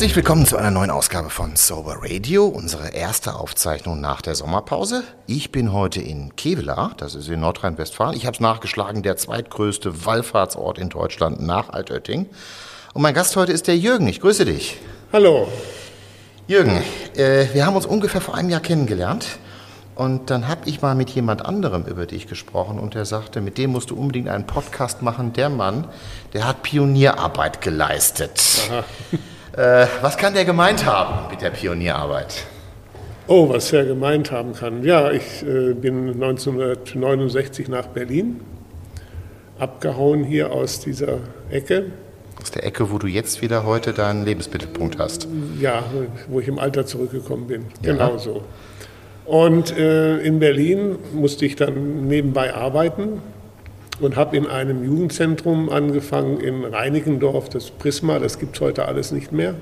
Herzlich willkommen zu einer neuen Ausgabe von Sober Radio, unsere erste Aufzeichnung nach der Sommerpause. Ich bin heute in Kevela, das ist in Nordrhein-Westfalen. Ich habe es nachgeschlagen, der zweitgrößte Wallfahrtsort in Deutschland nach Altötting. Und mein Gast heute ist der Jürgen. Ich grüße dich. Hallo. Jürgen, äh, wir haben uns ungefähr vor einem Jahr kennengelernt. Und dann habe ich mal mit jemand anderem über dich gesprochen und der sagte, mit dem musst du unbedingt einen Podcast machen. Der Mann, der hat Pionierarbeit geleistet. Äh, was kann der gemeint haben mit der Pionierarbeit? Oh, was er gemeint haben kann. Ja, ich äh, bin 1969 nach Berlin, abgehauen hier aus dieser Ecke. Aus der Ecke, wo du jetzt wieder heute deinen Lebensmittelpunkt hast. Ja, wo ich im Alter zurückgekommen bin. Ja. Genau so. Und äh, in Berlin musste ich dann nebenbei arbeiten und habe in einem Jugendzentrum angefangen in Reinickendorf, das Prisma, das gibt es heute alles nicht mehr.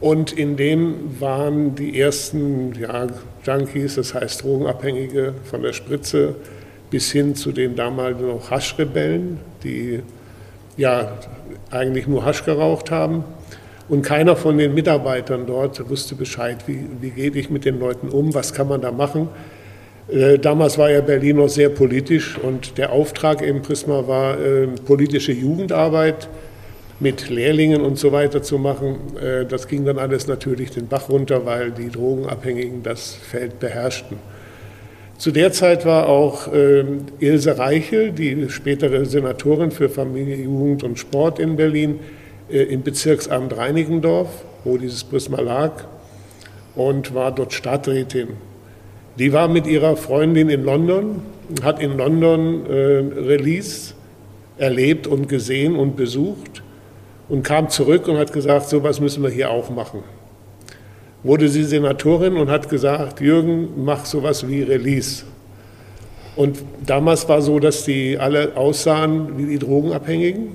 Und in dem waren die ersten ja, Junkies, das heißt Drogenabhängige von der Spritze bis hin zu den damals noch Haschrebellen, die ja eigentlich nur Hasch geraucht haben. Und keiner von den Mitarbeitern dort wusste Bescheid, wie, wie gehe ich mit den Leuten um, was kann man da machen. Äh, damals war ja Berlin noch sehr politisch und der Auftrag im Prisma war, äh, politische Jugendarbeit mit Lehrlingen und so weiter zu machen. Äh, das ging dann alles natürlich den Bach runter, weil die Drogenabhängigen das Feld beherrschten. Zu der Zeit war auch Ilse Reichel, die spätere Senatorin für Familie, Jugend und Sport in Berlin, im Bezirksamt Reinickendorf, wo dieses Prisma lag, und war dort Stadträtin. Die war mit ihrer Freundin in London, hat in London äh, Release erlebt und gesehen und besucht und kam zurück und hat gesagt, so was müssen wir hier auch machen. Wurde sie Senatorin und hat gesagt, Jürgen, mach sowas wie Release. Und damals war so, dass die alle aussahen wie die Drogenabhängigen.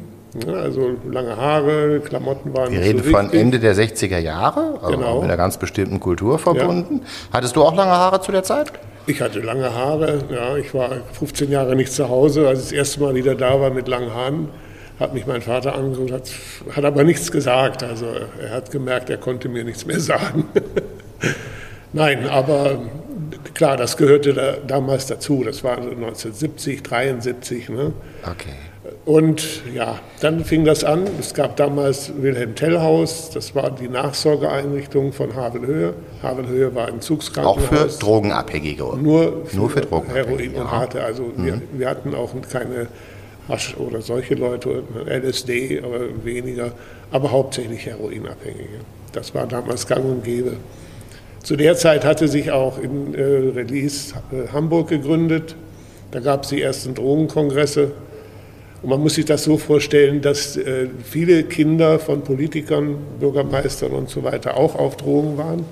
Ja, also lange Haare, Klamotten waren. Wir reden so von Ende der 60er Jahre, also genau. mit einer ganz bestimmten Kultur verbunden. Ja. Hattest du auch lange Haare zu der Zeit? Ich hatte lange Haare, ja. Ich war 15 Jahre nicht zu Hause. Als ich das erste Mal wieder da war mit langen Haaren, hat mich mein Vater angeguckt, hat, hat aber nichts gesagt. Also er hat gemerkt, er konnte mir nichts mehr sagen. Nein, aber klar, das gehörte da, damals dazu. Das war 1970, 73. Ne? Okay. Und ja, dann fing das an. Es gab damals Wilhelm Tell Haus, das war die Nachsorgeeinrichtung von Havelhöhe. Havelhöhe war ein Zugskrankenhaus. Auch für Drogenabhängige? Nur für, Nur für Drogenabhängige. Heroin und Harte. Also mhm. wir, wir, hatten auch keine Hasch oder solche Leute, LSD, aber weniger, aber hauptsächlich Heroinabhängige. Das war damals gang und gäbe. Zu der Zeit hatte sich auch in äh, Release äh, Hamburg gegründet. Da gab es die ersten Drogenkongresse und man muss sich das so vorstellen, dass äh, viele Kinder von Politikern, Bürgermeistern und so weiter auch auf Drogen waren.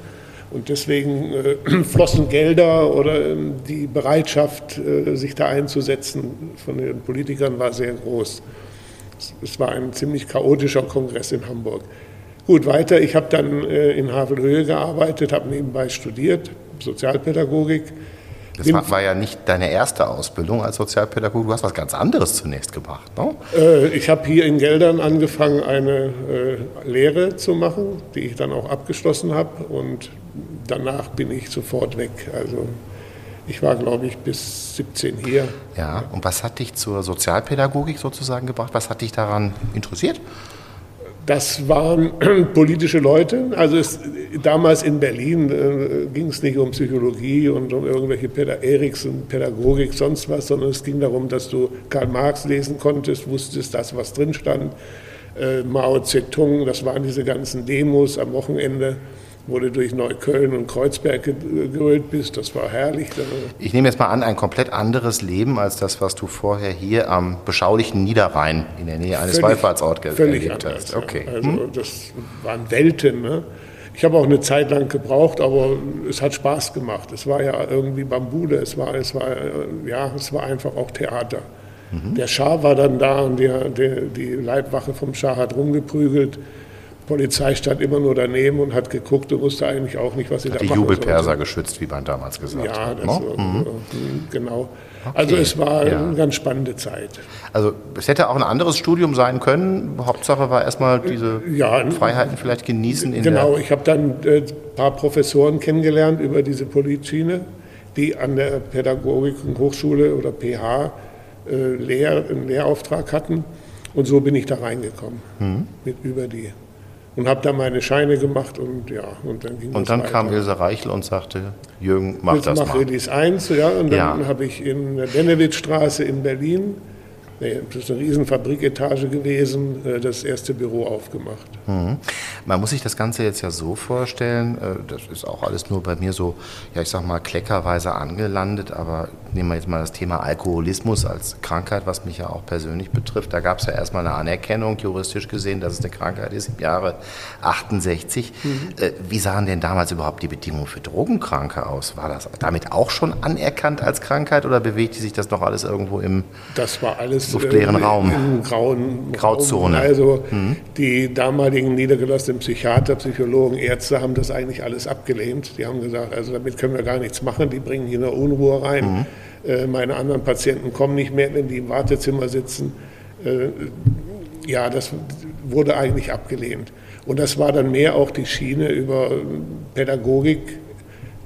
Und deswegen äh, flossen Gelder oder ähm, die Bereitschaft, äh, sich da einzusetzen von den Politikern war sehr groß. Es war ein ziemlich chaotischer Kongress in Hamburg. Gut, weiter. Ich habe dann in Havelhöhe gearbeitet, habe nebenbei studiert, Sozialpädagogik das war, war, ja nicht deine erste Ausbildung als Sozialpädagoge. Du hast was ganz anderes zunächst gemacht. Ne? Äh, ich habe hier in Geldern angefangen, eine äh, Lehre zu machen, die ich dann auch abgeschlossen habe. Und danach bin ich sofort weg. Also ich war, glaube ich, bis 17 hier. Ja, und was hat dich zur Sozialpädagogik sozusagen gebracht? Was hat dich daran interessiert? Das waren politische Leute. Also es, damals in Berlin äh, ging es nicht um Psychologie und um irgendwelche Päda Eriksen, Pädagogik, sonst was, sondern es ging darum, dass du Karl Marx lesen konntest, wusstest das, was drin stand. Äh, Mao Zedong, das waren diese ganzen Demos am Wochenende wo du durch Neukölln und Kreuzberg gerollt bist. Das war herrlich. Ich nehme jetzt mal an, ein komplett anderes Leben als das, was du vorher hier am beschaulichen Niederrhein in der Nähe eines völlig, Wallfahrtsortes erlebt hast. Okay. Ja. Also hm? das waren Welten. Ne? Ich habe auch eine Zeit lang gebraucht, aber es hat Spaß gemacht. Es war ja irgendwie Bambule, es war, es war, ja, es war einfach auch Theater. Mhm. Der Schah war dann da und der, der, die Leibwache vom Schah hat rumgeprügelt. Polizei stand immer nur daneben und hat geguckt und wusste eigentlich auch nicht, was sie hat da die machen Jubelperser sollte. geschützt, wie man damals gesagt Ja, hat. das, ne? äh, Mhm. genau. Also Okay, es war ja. eine ganz spannende Zeit. Also es hätte auch ein anderes Studium sein können. Hauptsache war erstmal diese Ja, Freiheiten vielleicht genießen in Genau, ich habe dann äh, ein paar Professoren kennengelernt über diese Politschiene, die an der Pädagogik und Hochschule oder PH äh, Lehr, einen Lehrauftrag hatten. Und so bin ich da reingekommen Mhm. mit über die. Und habe dann meine Scheine gemacht und ja, und dann ging Und dann weiter. kam Ilse Reichel und sagte, Jürgen, mach Jetzt das mach mal. Release 1, ja, und dann Ja. habe ich in der Dennewitzstraße in Berlin, nee, das ist eine riesen Fabriketage gewesen, äh, das erste Büro aufgemacht. Mhm. Man muss sich das Ganze jetzt ja so vorstellen, äh, das ist auch alles nur bei mir so, ja ich sag mal, kleckerweise angelandet, aber nehmen wir jetzt mal das Thema Alkoholismus als Krankheit, was mich ja auch persönlich betrifft. Da gab es ja erstmal eine Anerkennung, juristisch gesehen, dass es eine Krankheit ist, im Jahre 68. Äh, Wie sahen denn damals überhaupt die Bedingungen für Drogenkranke aus? War das damit auch schon anerkannt als Krankheit oder bewegte sich das noch alles irgendwo im Das war alles Luftleeren äh, Raum. im grauen Grauzone. Mhm. Raum. Also die damaligen niedergelassenen Psychiater, Psychologen, Ärzte haben das eigentlich alles abgelehnt. Die haben gesagt, also damit können wir gar nichts machen. Die bringen hier eine Unruhe rein. Mhm. Äh, meine anderen Patienten kommen nicht mehr, wenn die im Wartezimmer sitzen. Äh, ja, das wurde eigentlich abgelehnt. Und das war dann mehr auch die Schiene über Pädagogik.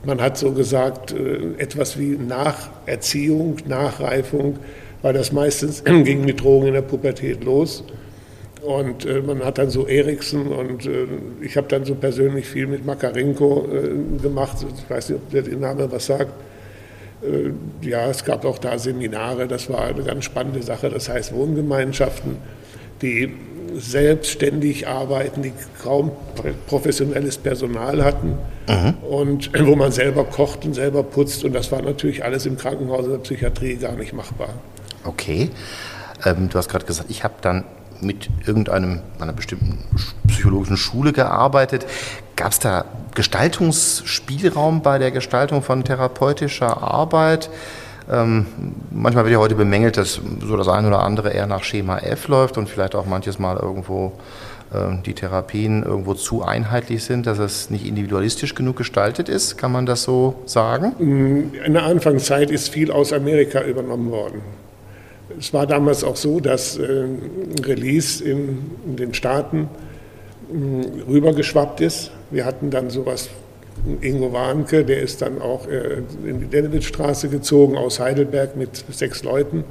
Man hat so gesagt, äh, etwas wie Nacherziehung, Nachreifung, weil das meistens ging mit Drogen in der Pubertät los. Und äh, man hat dann so Eriksen und äh, ich habe dann so persönlich viel mit Makarenko äh, gemacht. Ich weiß nicht, ob der den Namen was sagt. Äh, ja, es gab auch da Seminare, das war eine ganz spannende Sache. Das heißt Wohngemeinschaften, die selbstständig arbeiten, die kaum professionelles Personal hatten und wo man selber kocht und selber putzt. Und das war natürlich alles im Krankenhaus in der Psychiatrie gar nicht machbar. Okay. Ähm, du hast gerade gesagt, ich habe dann mit irgendeinem einer bestimmten sch- psychologischen Schule gearbeitet. Gab es da Gestaltungsspielraum bei der Gestaltung von therapeutischer Arbeit? Ähm, manchmal wird ja heute bemängelt, dass so das eine oder andere eher nach Schema F läuft und vielleicht auch manches Mal irgendwo ähm, die Therapien irgendwo zu einheitlich sind, dass es nicht individualistisch genug gestaltet ist. Kann man das so sagen? In der Anfangszeit ist viel aus Amerika übernommen worden. Es war damals auch so, dass äh, Release in, in den Staaten mh, rübergeschwappt ist. Wir hatten dann sowas, Ingo Warnke, der ist dann auch äh, in die Dennewitzstraße gezogen aus Heidelberg mit sechs Leuten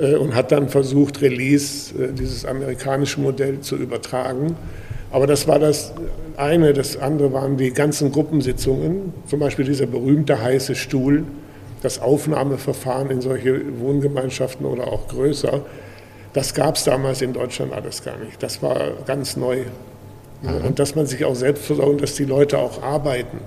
äh, und hat dann versucht, Release, äh, dieses amerikanische Modell zu übertragen. Aber das war das eine. Das andere waren die ganzen Gruppensitzungen, zum Beispiel dieser berühmte heiße Stuhl, das Aufnahmeverfahren in solche Wohngemeinschaften oder auch größer. Das gab es damals in Deutschland alles gar nicht. Das war ganz neu. Und dass man sich auch selbst versorgt, dass die Leute auch arbeiten.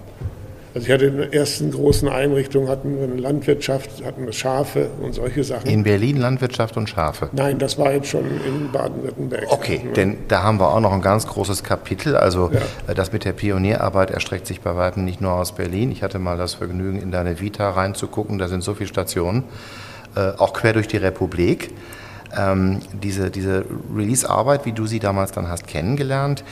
Also ich hatte in der ersten großen Einrichtung hatten wir eine Landwirtschaft, hatten wir Schafe und solche Sachen. In Berlin Landwirtschaft und Schafe. Nein, das war jetzt schon in Baden-Württemberg. Okay, denn da haben wir auch noch ein ganz großes Kapitel. Also äh, das mit der Pionierarbeit erstreckt sich bei weitem nicht nur aus Berlin. Ich hatte mal das Vergnügen, in deine Vita reinzugucken. Da sind so viele Stationen, äh, auch quer durch die Republik. Ähm, diese diese Release-Arbeit, wie du sie damals dann hast kennengelernt,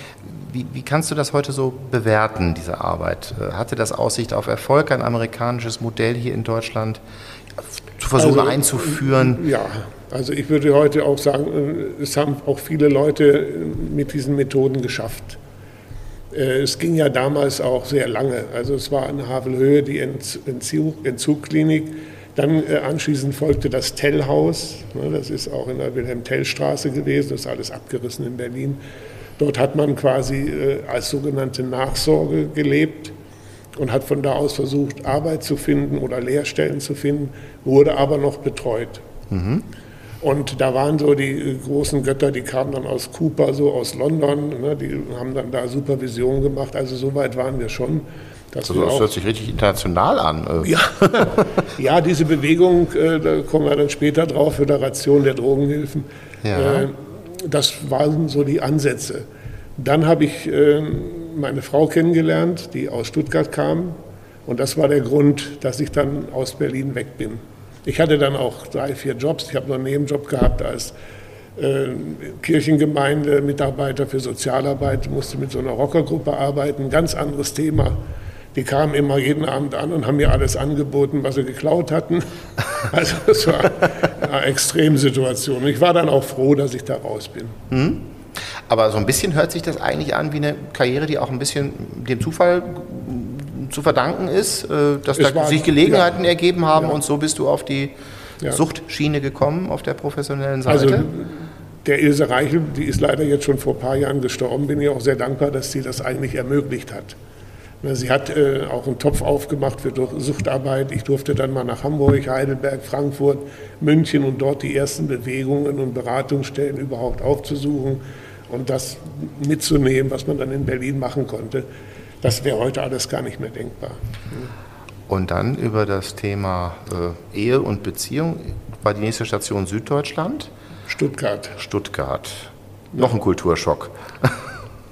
wie, wie kannst du das heute so bewerten, diese Arbeit? Äh, Hatte das Aussicht auf Erfolg, ein amerikanisches Modell hier in Deutschland zu versuchen Also, einzuführen? Ja, also ich würde heute auch sagen, äh, es haben auch viele Leute äh, mit diesen Methoden geschafft. Äh, Es ging ja damals auch sehr lange. Also es war in Havelhöhe die Entz- Entzug, Entzugklinik. Dann äh, anschließend folgte das Tellhaus. Ne, Das ist auch in der Wilhelm-Tell-Straße gewesen. Das ist alles abgerissen in Berlin. Dort hat man quasi äh, als sogenannte Nachsorge gelebt und hat von da aus versucht, Arbeit zu finden oder Lehrstellen zu finden, wurde aber noch betreut. Und da waren so die äh, großen Götter, die kamen dann aus Cooper, so aus London, ne, die haben dann da Supervision gemacht. Also so weit waren wir schon. Dass Also das hört sich richtig international an. äh. ja, ja, diese Bewegung, äh, da kommen wir dann später drauf, Föderation der Drogenhilfen. Ja. Äh, das waren so die Ansätze. Dann habe ich äh, meine Frau kennengelernt, die aus Stuttgart kam. Und das war der Grund, dass ich dann aus Berlin weg bin. Ich hatte dann auch drei, vier Jobs. Ich habe noch einen Nebenjob gehabt als Kirchengemeinde, Mitarbeiter für Sozialarbeit, musste mit so einer Rockergruppe arbeiten, ganz anderes Thema. Die kamen immer jeden Abend an und haben mir alles angeboten, was sie geklaut hatten. Also das war eine Extremsituation. Ich war dann auch froh, dass ich da raus bin. Hm. Aber so ein bisschen hört sich das eigentlich an wie eine Karriere, die auch ein bisschen dem Zufall zu verdanken ist, äh, dass es da war, sich Gelegenheiten ja, ergeben haben ja. und so bist du auf die ja. Suchtschiene gekommen auf der professionellen Seite. Also der Ilse Reichel, die ist leider jetzt schon vor ein paar Jahren gestorben, bin ich auch sehr dankbar, dass sie das eigentlich ermöglicht hat. Sie hat äh, auch einen Topf aufgemacht für Suchtarbeit. Ich durfte dann mal nach Hamburg, Heidelberg, Frankfurt, München und dort die ersten Bewegungen und Beratungsstellen überhaupt aufzusuchen und das mitzunehmen, was man dann in Berlin machen konnte. Das wäre heute alles gar nicht mehr denkbar. Und dann über das Thema äh, Ehe und Beziehung war die nächste Station Süddeutschland. Stuttgart. Stuttgart. Noch ein Kulturschock.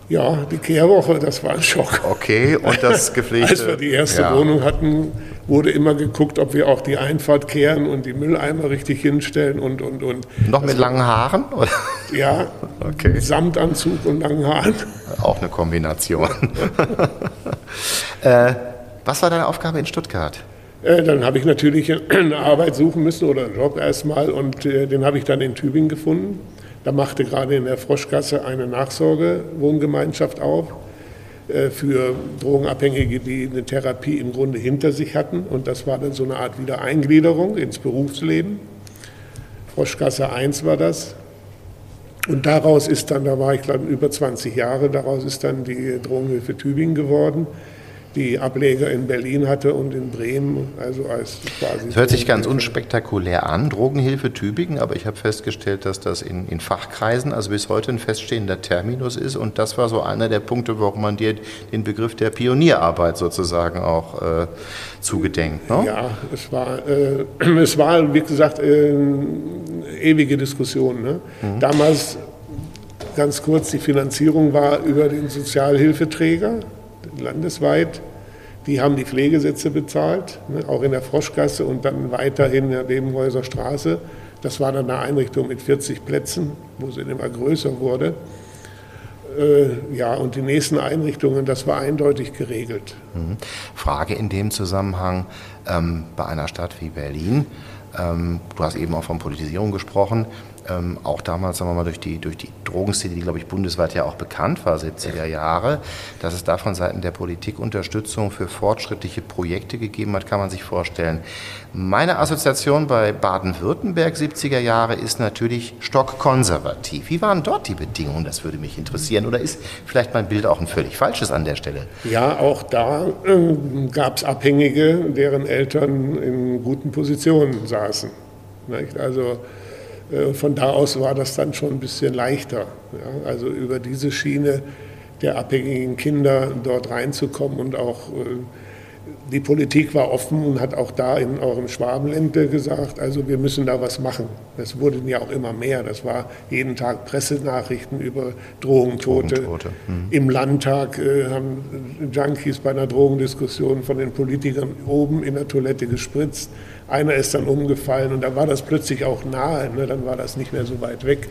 Ja, die Kehrwoche, das war ein Schock. Okay, und das gepflegte... Als wir die erste ja. Wohnung hatten, wurde immer geguckt, ob wir auch die Einfahrt kehren und die Mülleimer richtig hinstellen und, und, und. Noch mit langen Haaren? Oder? Ja, okay. Samtanzug und langen Haaren. Auch eine Kombination. äh, was war deine Aufgabe in Stuttgart? Äh, dann habe ich natürlich eine Arbeit suchen müssen oder einen Job erstmal und äh, den habe ich dann in Tübingen gefunden. Da machte gerade in der Froschgasse eine Nachsorgewohngemeinschaft auf äh, für Drogenabhängige, die eine Therapie im Grunde hinter sich hatten. Und das war dann so eine Art Wiedereingliederung ins Berufsleben. Froschgasse 1 war das. Und daraus ist dann, da war ich glaube über 20 Jahre, daraus ist dann die Drogenhilfe Tübingen geworden die Ableger in Berlin hatte und in Bremen. Also als quasi das hört sich ganz unspektakulär an, Drogenhilfe Tübingen, aber ich habe festgestellt, dass das in, in, Fachkreisen also bis heute ein feststehender Terminus ist und das war so einer der Punkte, warum man dir den Begriff der Pionierarbeit sozusagen auch äh, zugedenkt. Ne? Ja, es war, äh, es war, wie gesagt, äh, ewige Diskussion. Ne? Mhm. Damals ganz kurz, die Finanzierung war über den Sozialhilfeträger landesweit. Die haben die Pflegesätze bezahlt, ne, auch in der Froschgasse und dann weiterhin in der Bebenhäuser Straße. Das war dann eine Einrichtung mit 40 Plätzen, wo sie immer größer wurde. Äh, ja, und die nächsten Einrichtungen, das war eindeutig geregelt. Mhm. Frage in dem Zusammenhang ähm, bei einer Stadt wie Berlin. Ähm, du hast eben auch von Politisierung gesprochen ähm, auch damals, sagen wir mal, durch die, durch die Drogenszene, die, glaube ich, bundesweit ja auch bekannt war, 70er Jahre, dass es da von Seiten der Politik Unterstützung für fortschrittliche Projekte gegeben hat, kann man sich vorstellen. Meine Assoziation bei Baden-Württemberg 70er Jahre ist natürlich stockkonservativ. Wie waren dort die Bedingungen? Das würde mich interessieren. Oder ist vielleicht mein Bild auch ein völlig falsches an der Stelle? Ja, auch da äh, gab es Abhängige, deren Eltern in guten Positionen saßen. Nicht? Also äh, von da aus war das dann schon ein bisschen leichter. Ja, also über diese Schiene der abhängigen Kinder dort reinzukommen und auch äh, die Politik war offen und hat auch da in eurem Schwabenländle gesagt, also wir müssen da was machen. Das wurden ja auch immer mehr. Das war jeden Tag Pressenachrichten über Drogentote. Drogentote. Hm. Im Landtag äh, haben Junkies bei einer Drogendiskussion von den Politikern oben in der Toilette gespritzt. Einer ist dann umgefallen und da war das plötzlich auch nahe. Ne? Dann war das nicht mehr so weit weg.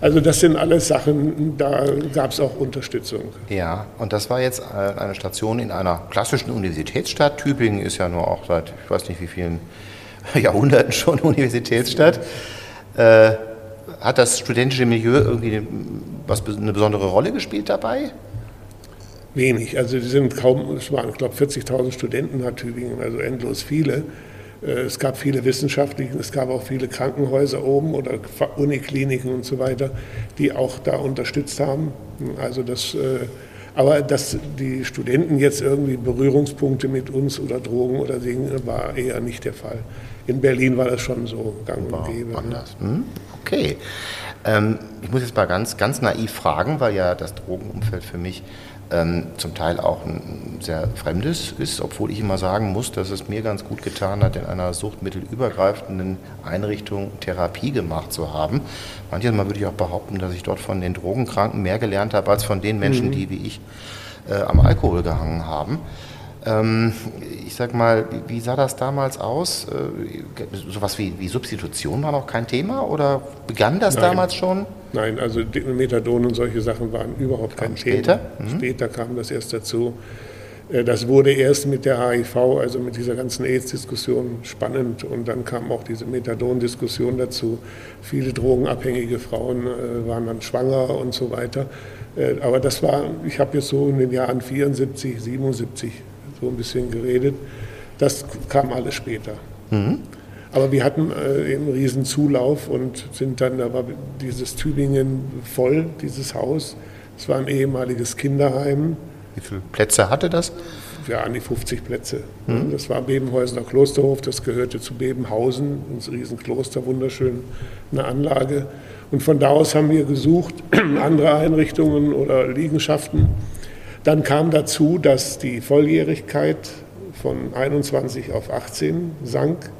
Also das sind alles Sachen, da gab es auch Unterstützung. Ja, und das war jetzt äh, eine Station in einer klassischen Universitätsstadt. Tübingen ist ja nur auch seit, ich weiß nicht wie vielen Jahrhunderten schon Universitätsstadt. Äh, hat das studentische Milieu irgendwie was, eine besondere Rolle gespielt dabei? Wenig. Also die sind kaum, es waren, ich glaube, 40.000 Studenten hat Tübingen, also endlos viele. Äh, es gab viele Wissenschaftliche, es gab auch viele Krankenhäuser oben oder Unikliniken und so weiter, die auch da unterstützt haben. Also das, äh, aber dass die Studenten jetzt irgendwie Berührungspunkte mit uns oder Drogen oder Dinge war eher nicht der Fall. In Berlin war das schon so gang und gäbe. Anders. Hm? Okay. Ähm, ich muss jetzt mal ganz, ganz naiv fragen, weil ja das Drogenumfeld für mich ähm, zum Teil auch ein sehr fremdes ist, obwohl ich immer sagen muss, dass es mir ganz gut getan hat, in einer suchtmittelübergreifenden Einrichtung Therapie gemacht zu haben. Manchmal würde ich auch behaupten, dass ich dort von den Drogenkranken mehr gelernt habe als von den Menschen, mhm. die wie ich äh, am Alkohol gehangen haben. Ähm, ich sag mal, wie sah das damals aus? Äh, sowas wie, wie Substitution war noch kein Thema oder begann das Nein. damals schon? Nein, also Methadon und solche Sachen waren überhaupt kein später? Thema. Mhm. Später kam das erst dazu. Äh, das wurde erst mit der HIV, also mit dieser ganzen AIDS-Diskussion spannend und dann kam auch diese Methadon-Diskussion dazu. Viele drogenabhängige Frauen äh, waren dann schwanger und so weiter. Aber das war, ich habe jetzt so in den Jahren 74, 77 so ein bisschen geredet. Das kam alles später. Mhm. Aber wir hatten äh, eben einen riesen Zulauf und sind dann, da war dieses Tübingen voll, dieses Haus. Es war ein ehemaliges Kinderheim. Wie viele Plätze hatte das? Ja, an die 50 Plätze. Mhm. Das war Bebenhäusener Klosterhof, das gehörte zu Bebenhausen, ein Riesenkloster, wunderschön, eine Anlage. Und von da aus haben wir gesucht, andere Einrichtungen oder Liegenschaften. Dann kam dazu, dass die Volljährigkeit von 21 auf 18 sank.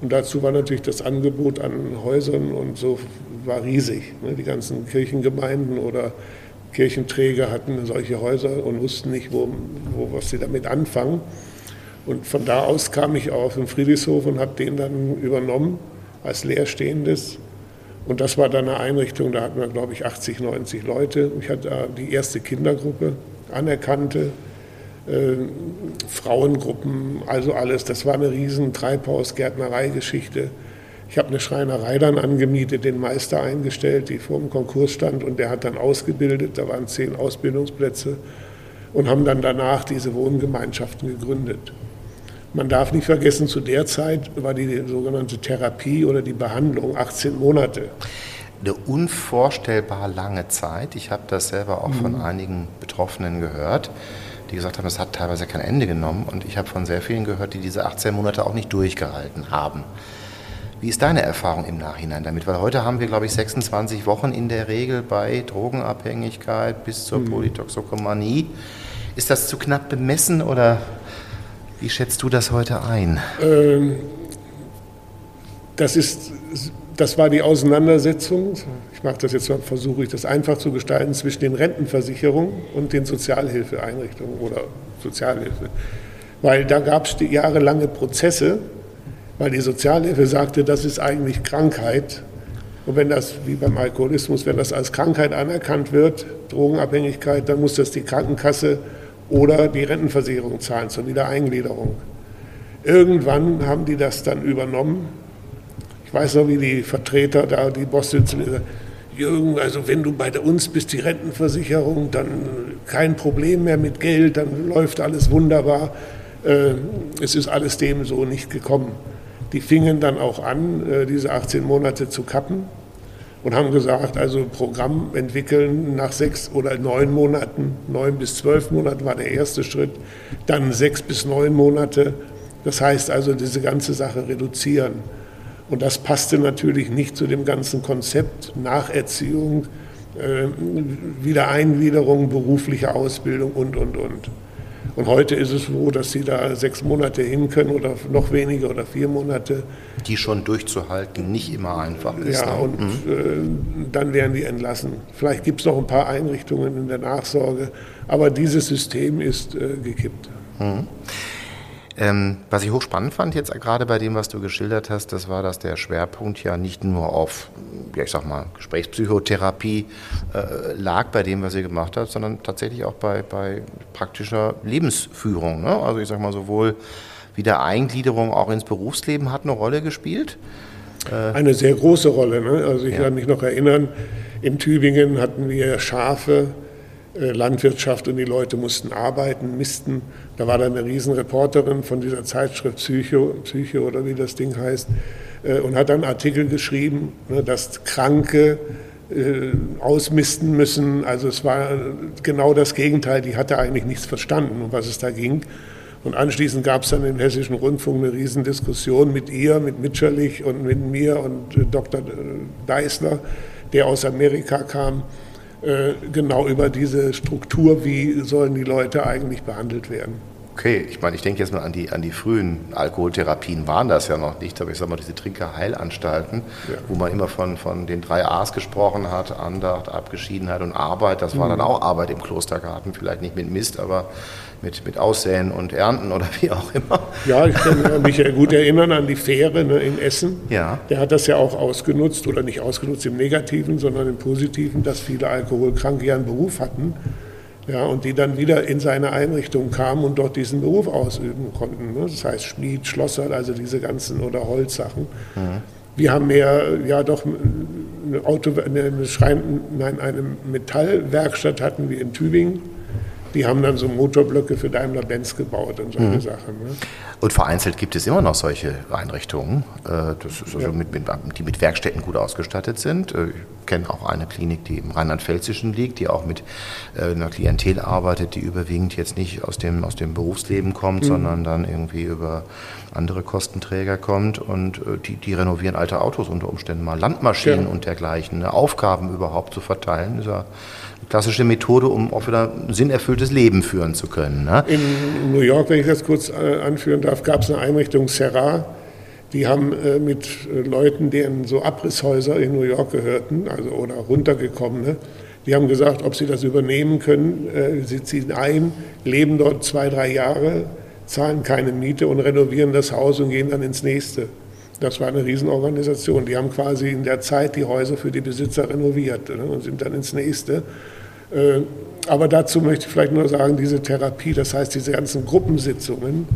Und dazu war natürlich das Angebot an Häusern und so war riesig. Ne? Die ganzen Kirchengemeinden oder Kirchenträger hatten solche Häuser und wussten nicht, wo, wo, was sie damit anfangen. Und von da aus kam ich auf den Friedrichshof und habe den dann übernommen als leerstehendes. Und das war dann eine Einrichtung, da hatten wir, glaube ich, 80, 90 Leute. Ich hatte die erste Kindergruppe, anerkannte äh, Frauengruppen, also alles. Das war eine riesen Treibhaus-Gärtnerei-Geschichte. Ich habe eine Schreinerei dann angemietet, den Meister eingestellt, die vor dem Konkurs stand und der hat dann ausgebildet. Da waren zehn Ausbildungsplätze und haben dann danach diese Wohngemeinschaften gegründet. Man darf nicht vergessen, zu der Zeit war die sogenannte Therapie oder die Behandlung 18 Monate. Eine unvorstellbar lange Zeit. Ich habe das selber auch mhm. von einigen Betroffenen gehört, die gesagt haben, es hat teilweise kein Ende genommen. Und ich habe von sehr vielen gehört, die diese 18 Monate auch nicht durchgehalten haben. Wie ist deine Erfahrung im Nachhinein damit? Weil heute haben wir, glaube ich, 26 Wochen in der Regel bei Drogenabhängigkeit bis zur mhm. Polytoxokomanie. Ist das zu knapp bemessen oder wie schätzt du das heute ein? Ähm, das, ist, das war die Auseinandersetzung, ich mache das jetzt mal, versuche ich das einfach zu gestalten, zwischen den Rentenversicherungen und den Sozialhilfeeinrichtungen oder Sozialhilfe. Weil da gab es jahrelange Prozesse, weil die Sozialhilfe sagte, das ist eigentlich Krankheit. Und wenn das, wie beim Alkoholismus, wenn das als Krankheit anerkannt wird, Drogenabhängigkeit, dann muss das die Krankenkasse oder die Rentenversicherung zahlen zur Wiedereingliederung. Irgendwann haben die das dann übernommen. Ich weiß noch, wie die Vertreter da, die Boss sitzen, Jürgen, also wenn du bei uns bist, die Rentenversicherung, dann kein Problem mehr mit Geld, dann läuft alles wunderbar. Äh, es ist alles dem so nicht gekommen. Die fingen dann auch an, äh, diese 18 Monate zu kappen und haben gesagt, also Programm entwickeln nach sechs oder neun Monaten, neun bis zwölf Monaten war der erste Schritt, dann sechs bis neun Monate. Das heißt also, diese ganze Sache reduzieren. Und das passte natürlich nicht zu dem ganzen Konzept Nacherziehung, äh, Wiedereingliederung, berufliche Ausbildung und, und, und. Und heute ist es so, dass sie da sechs Monate hin können oder noch weniger oder vier Monate. Die schon durchzuhalten nicht immer einfach ist. Ja, ne? und mhm. äh, dann werden die entlassen. Vielleicht gibt es noch ein paar Einrichtungen in der Nachsorge, aber dieses System ist äh, gekippt. Mhm. Ähm, was ich hochspannend fand jetzt gerade bei dem, was du geschildert hast, das war, dass der Schwerpunkt ja nicht nur auf, ja ich sag mal, Gesprächspsychotherapie äh, lag bei dem, was ihr gemacht habt, sondern tatsächlich auch bei, bei praktischer Lebensführung. Ne? Also ich sag mal sowohl Wiedereingliederung auch ins Berufsleben hat eine Rolle gespielt. Äh eine sehr große Rolle. Ne? Also ich ja. kann mich noch erinnern, in Tübingen hatten wir Schafe, Landwirtschaft und die Leute mussten arbeiten, missten. Da war dann eine Riesenreporterin von dieser Zeitschrift Psycho, Psycho oder wie das Ding heißt, äh, und hat dann Artikel geschrieben, ne, dass Kranke äh, ausmisten müssen. Also es war genau das Gegenteil. Die hatte eigentlich nichts verstanden, um was es da ging. Und anschließend gab es dann im Hessischen Rundfunk eine Riesendiskussion mit ihr, mit Mitscherlich und mit mir und Dr. Deisler, der aus Amerika kam äh, genau über diese Struktur, wie sollen die Leute eigentlich behandelt werden. Okay, ich meine, ich denke jetzt mal an die, an die frühen Alkoholtherapien, waren das ja noch nicht, aber ich sage mal, diese Trinkerheilanstalten, ja. wo man immer von, von den drei A's gesprochen hat, Andacht, Abgeschiedenheit und Arbeit, das war mhm. dann auch Arbeit im Klostergarten, vielleicht nicht mit Mist, aber mit, mit Aussäen und Ernten oder wie auch immer. Ja, ich kann mich gut erinnern an die Fähre ne, in Essen. Ja. Der hat das ja auch ausgenutzt, oder nicht ausgenutzt im Negativen, sondern im Positiven, dass viele Alkoholkranke ja einen Beruf hatten ja, und die dann wieder in seine Einrichtung kamen und dort diesen Beruf ausüben konnten. Ne? Das heißt Schmied, Schlosser, also diese ganzen oder Holzsachen. Mhm. Wir haben mehr, ja doch, eine, Auto, eine, Schrein, nein, eine Metallwerkstatt hatten wir in Tübingen die haben dann so Motorblöcke für Daimler-Benz gebaut und solche mhm. Sachen. Ne? Und vereinzelt gibt es immer noch solche Einrichtungen, äh, also ja. mit, mit, die mit Werkstätten gut ausgestattet sind. Äh, ich kenne auch eine Klinik, die im Rheinland-Pfälzischen liegt, die auch mit äh, einer Klientel arbeitet, die überwiegend jetzt nicht aus dem, aus dem Berufsleben kommt, mhm. sondern dann irgendwie über andere Kostenträger kommt und die, die renovieren alte Autos unter Umständen mal, Landmaschinen ja. und dergleichen, ne? Aufgaben überhaupt zu verteilen, ist ja klassische Methode, um auch wieder ein sinnerfülltes Leben führen zu können. Ne? In New York, wenn ich das kurz äh, anführen darf, gab es eine Einrichtung Serra. Die haben äh, mit äh, Leuten, denen so Abrisshäuser in New York gehörten, also oder runtergekommene, die haben gesagt, ob sie das übernehmen können. Sie ziehen ein, leben dort zwei, drei Jahre, zahlen keine Miete und renovieren das Haus und gehen dann ins nächste. Das war eine Riesenorganisation. Die haben quasi in der Zeit die Häuser für die Besitzer renoviert ne, und sind dann ins nächste. Äh, aber dazu möchte ich vielleicht nur sagen, diese Therapie, das heißt diese ganzen Gruppensitzungen,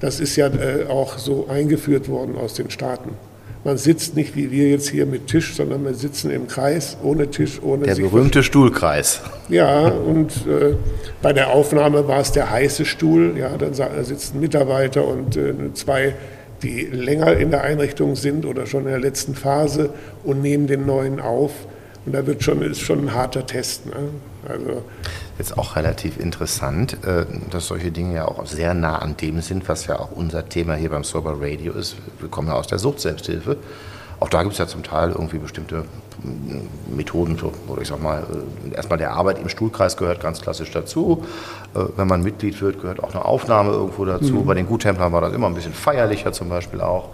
das ist ja äh, auch so eingeführt worden aus den Staaten. Man sitzt nicht wie wir jetzt hier mit Tisch, sondern wir sitzen im Kreis, ohne Tisch, ohne Der berühmte Stuhlkreis. Ja, und äh, bei der Aufnahme war es der heiße Stuhl. Ja, dann sitzen Mitarbeiter und äh, zwei die länger in der Einrichtung sind oder schon in der letzten Phase und nehmen den neuen auf. Und da wird schon, ist schon ein harter Test. Ne? Also Jetzt auch relativ interessant, äh, dass solche Dinge ja auch sehr nah an dem sind, was ja auch unser Thema hier beim Sober Radio ist. Wir kommen ja aus der Sucht-Selbsthilfe. Auch da gibt es ja zum Teil irgendwie bestimmte Methoden, oder ich sag mal, äh, erstmal der Arbeit im Stuhlkreis gehört ganz klassisch dazu. Äh, wenn man Mitglied wird, gehört auch eine Aufnahme irgendwo dazu. Mhm. Bei den Guttemplern war das immer ein bisschen feierlicher zum Beispiel auch.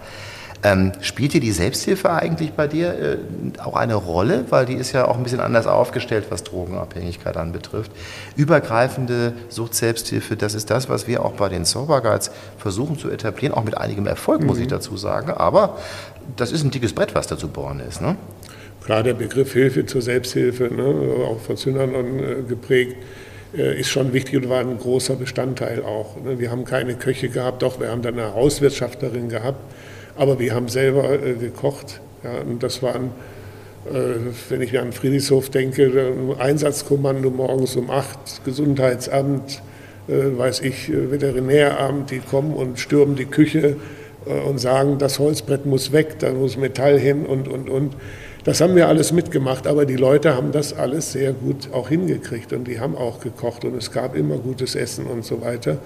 Ähm, spielte die Selbsthilfe eigentlich bei dir äh, auch eine Rolle? Weil die ist ja auch ein bisschen anders aufgestellt, was Drogenabhängigkeit anbetrifft. Übergreifende Sucht-Selbsthilfe, das ist das, was wir auch bei den Sober Guides versuchen zu etablieren, auch mit einigem Erfolg, mhm. muss ich mhm. dazu sagen. Aber das ist ein dickes Brett, was da zu bohren ist. Ne? Klar, der Begriff Hilfe zur Selbsthilfe, ne, auch von Zünderern äh, geprägt, äh, ist schon wichtig und war ein großer Bestandteil auch. Ne. Wir haben keine Köche gehabt, doch wir haben dann eine Hauswirtschafterin gehabt aber wir haben selber äh, gekocht. Ja, und das waren, äh, wenn ich an Friedrichshof denke, Einsatzkommando morgens um acht, Gesundheitsamt, äh, weiß ich, äh, Veterinäramt, die kommen und stürmen die Küche äh, und sagen, das Holzbrett muss weg, da muss Metall hin und, und, und. Das haben wir alles mitgemacht, aber die Leute haben das alles sehr gut auch hingekriegt und die haben auch gekocht und es gab immer gutes Essen und so weiter.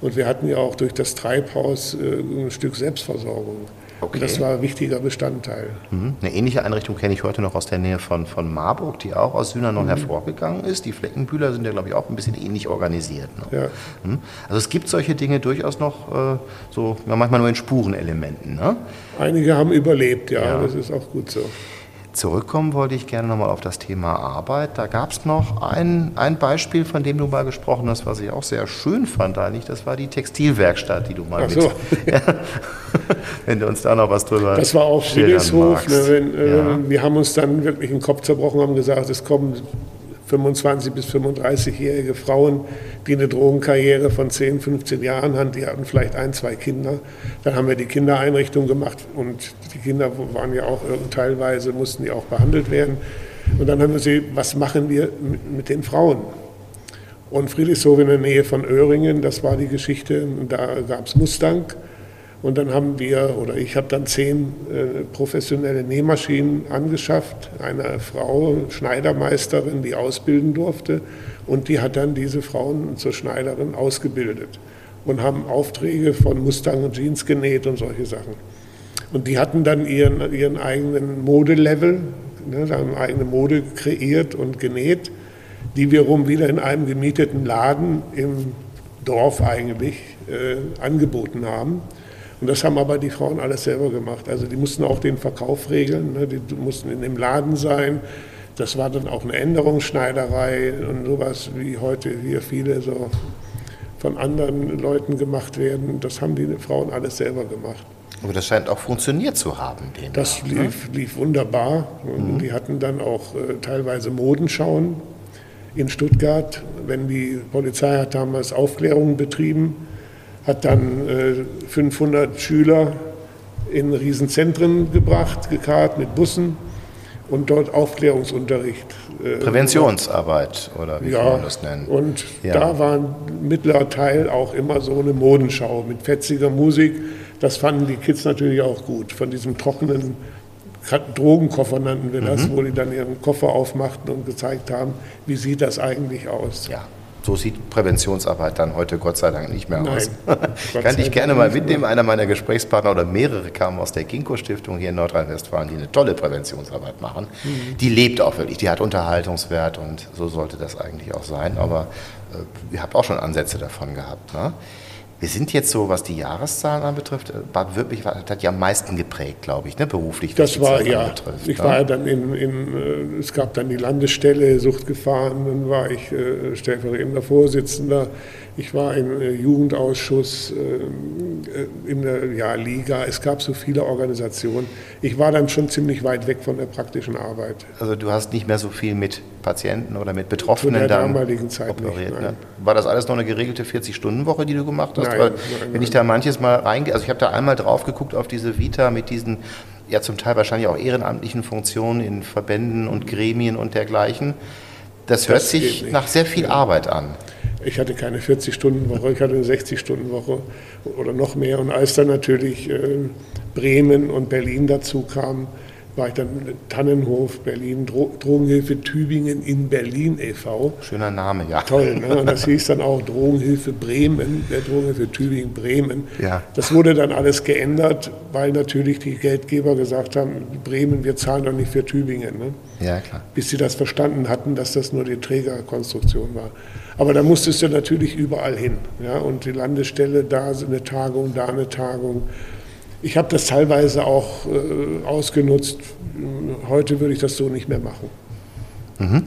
Und wir hatten ja auch durch das Treibhaus äh, ein Stück Selbstversorgung. Okay. Das war ein wichtiger Bestandteil. Mhm. Eine ähnliche Einrichtung kenne ich heute noch aus der Nähe von, von Marburg, die auch aus Sühnernon mhm. hervorgegangen ist. Die Fleckenbühler sind ja, glaube ich, auch ein bisschen ähnlich organisiert. Ne? Ja. Mhm. Also es gibt solche Dinge durchaus noch äh, so, manchmal nur in Spurenelementen. Ne? Einige haben überlebt, ja, ja, das ist auch gut so. Zurückkommen wollte ich gerne nochmal auf das Thema Arbeit. Da gab es noch ein, ein Beispiel, von dem du mal gesprochen hast, was ich auch sehr schön fand eigentlich. Das war die Textilwerkstatt, die du mal Ach so. mit. Ja, wenn du uns da noch was drüber Das war auch Friedrichshof. Ne, wenn, äh, ja. Wir haben uns dann wirklich den Kopf zerbrochen, haben gesagt, es kommen 25 bis 35-jährige Frauen, die eine Drogenkarriere von 10, 15 Jahren haben, die hatten vielleicht ein, zwei Kinder. Dann haben wir die Kindereinrichtung gemacht und die Kinder waren ja auch teilweise, mussten die auch behandelt werden. Und dann haben wir sie, was machen wir mit, mit den Frauen? Und Friedrichshof in der Nähe von Öhringen, das war die Geschichte, da gab es Mustang. Und dann haben wir, oder ich habe dann zehn äh, professionelle Nähmaschinen angeschafft. Eine Frau, Schneidermeisterin, die ausbilden durfte. Und die hat dann diese Frauen zur Schneiderin ausgebildet und haben Aufträge von Mustang und Jeans genäht und solche Sachen. Und die hatten dann ihren, ihren eigenen Modelevel, ne, haben eigene Mode kreiert und genäht, die wiederum wieder in einem gemieteten Laden im Dorf eigentlich äh, angeboten haben. Und das haben aber die Frauen alles selber gemacht. Also die mussten auch den Verkauf regeln, ne? die mussten in dem Laden sein. Das war dann auch eine Änderungsschneiderei und sowas, wie heute hier viele so von anderen Leuten gemacht werden. Das haben die Frauen alles selber gemacht. Aber das scheint auch funktioniert zu haben. das Tag, ne? lief, lief, wunderbar. Mhm. Die hatten dann auch äh, teilweise Modenschauen in Stuttgart. Wenn die Polizei hat damals Aufklärungen betrieben, hat dann äh, 500 Schüler in Riesenzentren gebracht, gekarrt mit Bussen und dort Aufklärungsunterricht. Äh, Präventionsarbeit oder wie ja, kann man das nennen? Und ja. da war ein mittlerer Teil auch immer so eine Modenschau mit fetziger Musik. Das fanden die Kids natürlich auch gut, von diesem trockenen Drogenkoffer nannten wir das, mhm. wo die dann ihren Koffer aufmachten und gezeigt haben, wie sieht das eigentlich aus. Ja. So sieht Präventionsarbeit dann heute Gott sei Dank nicht mehr aus. Kann ich gerne mal mitnehmen. Einer meiner Gesprächspartner oder mehrere kamen aus der Ginkgo-Stiftung hier in Nordrhein-Westfalen, die eine tolle Präventionsarbeit machen. Mhm. Die lebt auch wirklich, die hat Unterhaltungswert und so sollte das eigentlich auch sein. Aber äh, ihr habt auch schon Ansätze davon gehabt. Ne? Wir sind jetzt so, was die Jahreszahlen anbetrifft, äh, Baden-Württemberg hat ja am meisten geprägt, glaube ich, ne, beruflich. Das war ja. Anbetrifft, ich ne? war ja dann in, in, äh, es gab dann die Landesstelle Suchtgefahren, dann war ich äh, stellvertretender Vorsitzender ich war im äh, Jugendausschuss, ähm, äh, in der ja, Liga. Es gab so viele Organisationen. Ich war dann schon ziemlich weit weg von der praktischen Arbeit. Also du hast nicht mehr so viel mit Patienten oder mit Betroffenen Zu der dann damaligen Zeit operiert. Nicht, ne? War das alles noch eine geregelte 40-Stunden-Woche, die du gemacht hast? Nein, Weil, nein, wenn nein. ich da manches Mal reingehe, also ich habe da einmal drauf geguckt auf diese Vita mit diesen ja zum Teil wahrscheinlich auch ehrenamtlichen Funktionen in Verbänden und Gremien und dergleichen. Das, das hört sich nach sehr viel ja. Arbeit an. Ich hatte keine 40-Stunden-Woche, ich hatte eine 60-Stunden-Woche oder noch mehr. Und als dann natürlich äh, Bremen und Berlin dazu kamen, war ich dann Tannenhof, Berlin, Dro Drogenhilfe Tübingen in Berlin e.V. Schöner Name, ja. Toll, ne? Und das hieß dann auch Drogenhilfe Bremen, der Drogenhilfe Tübingen Bremen. Ja. Das wurde dann alles geändert, weil natürlich die Geldgeber gesagt haben, Bremen, wir zahlen doch nicht für Tübingen. Ne? Ja, klar. Bis sie das verstanden hatten, dass das nur die Trägerkonstruktion war. Aber da musstest du natürlich überall hin. Ja? Und die Landesstelle, da eine Tagung, da eine Tagung. Ich habe das teilweise auch äh, ausgenutzt. Heute würde ich das so nicht mehr machen. Mhm.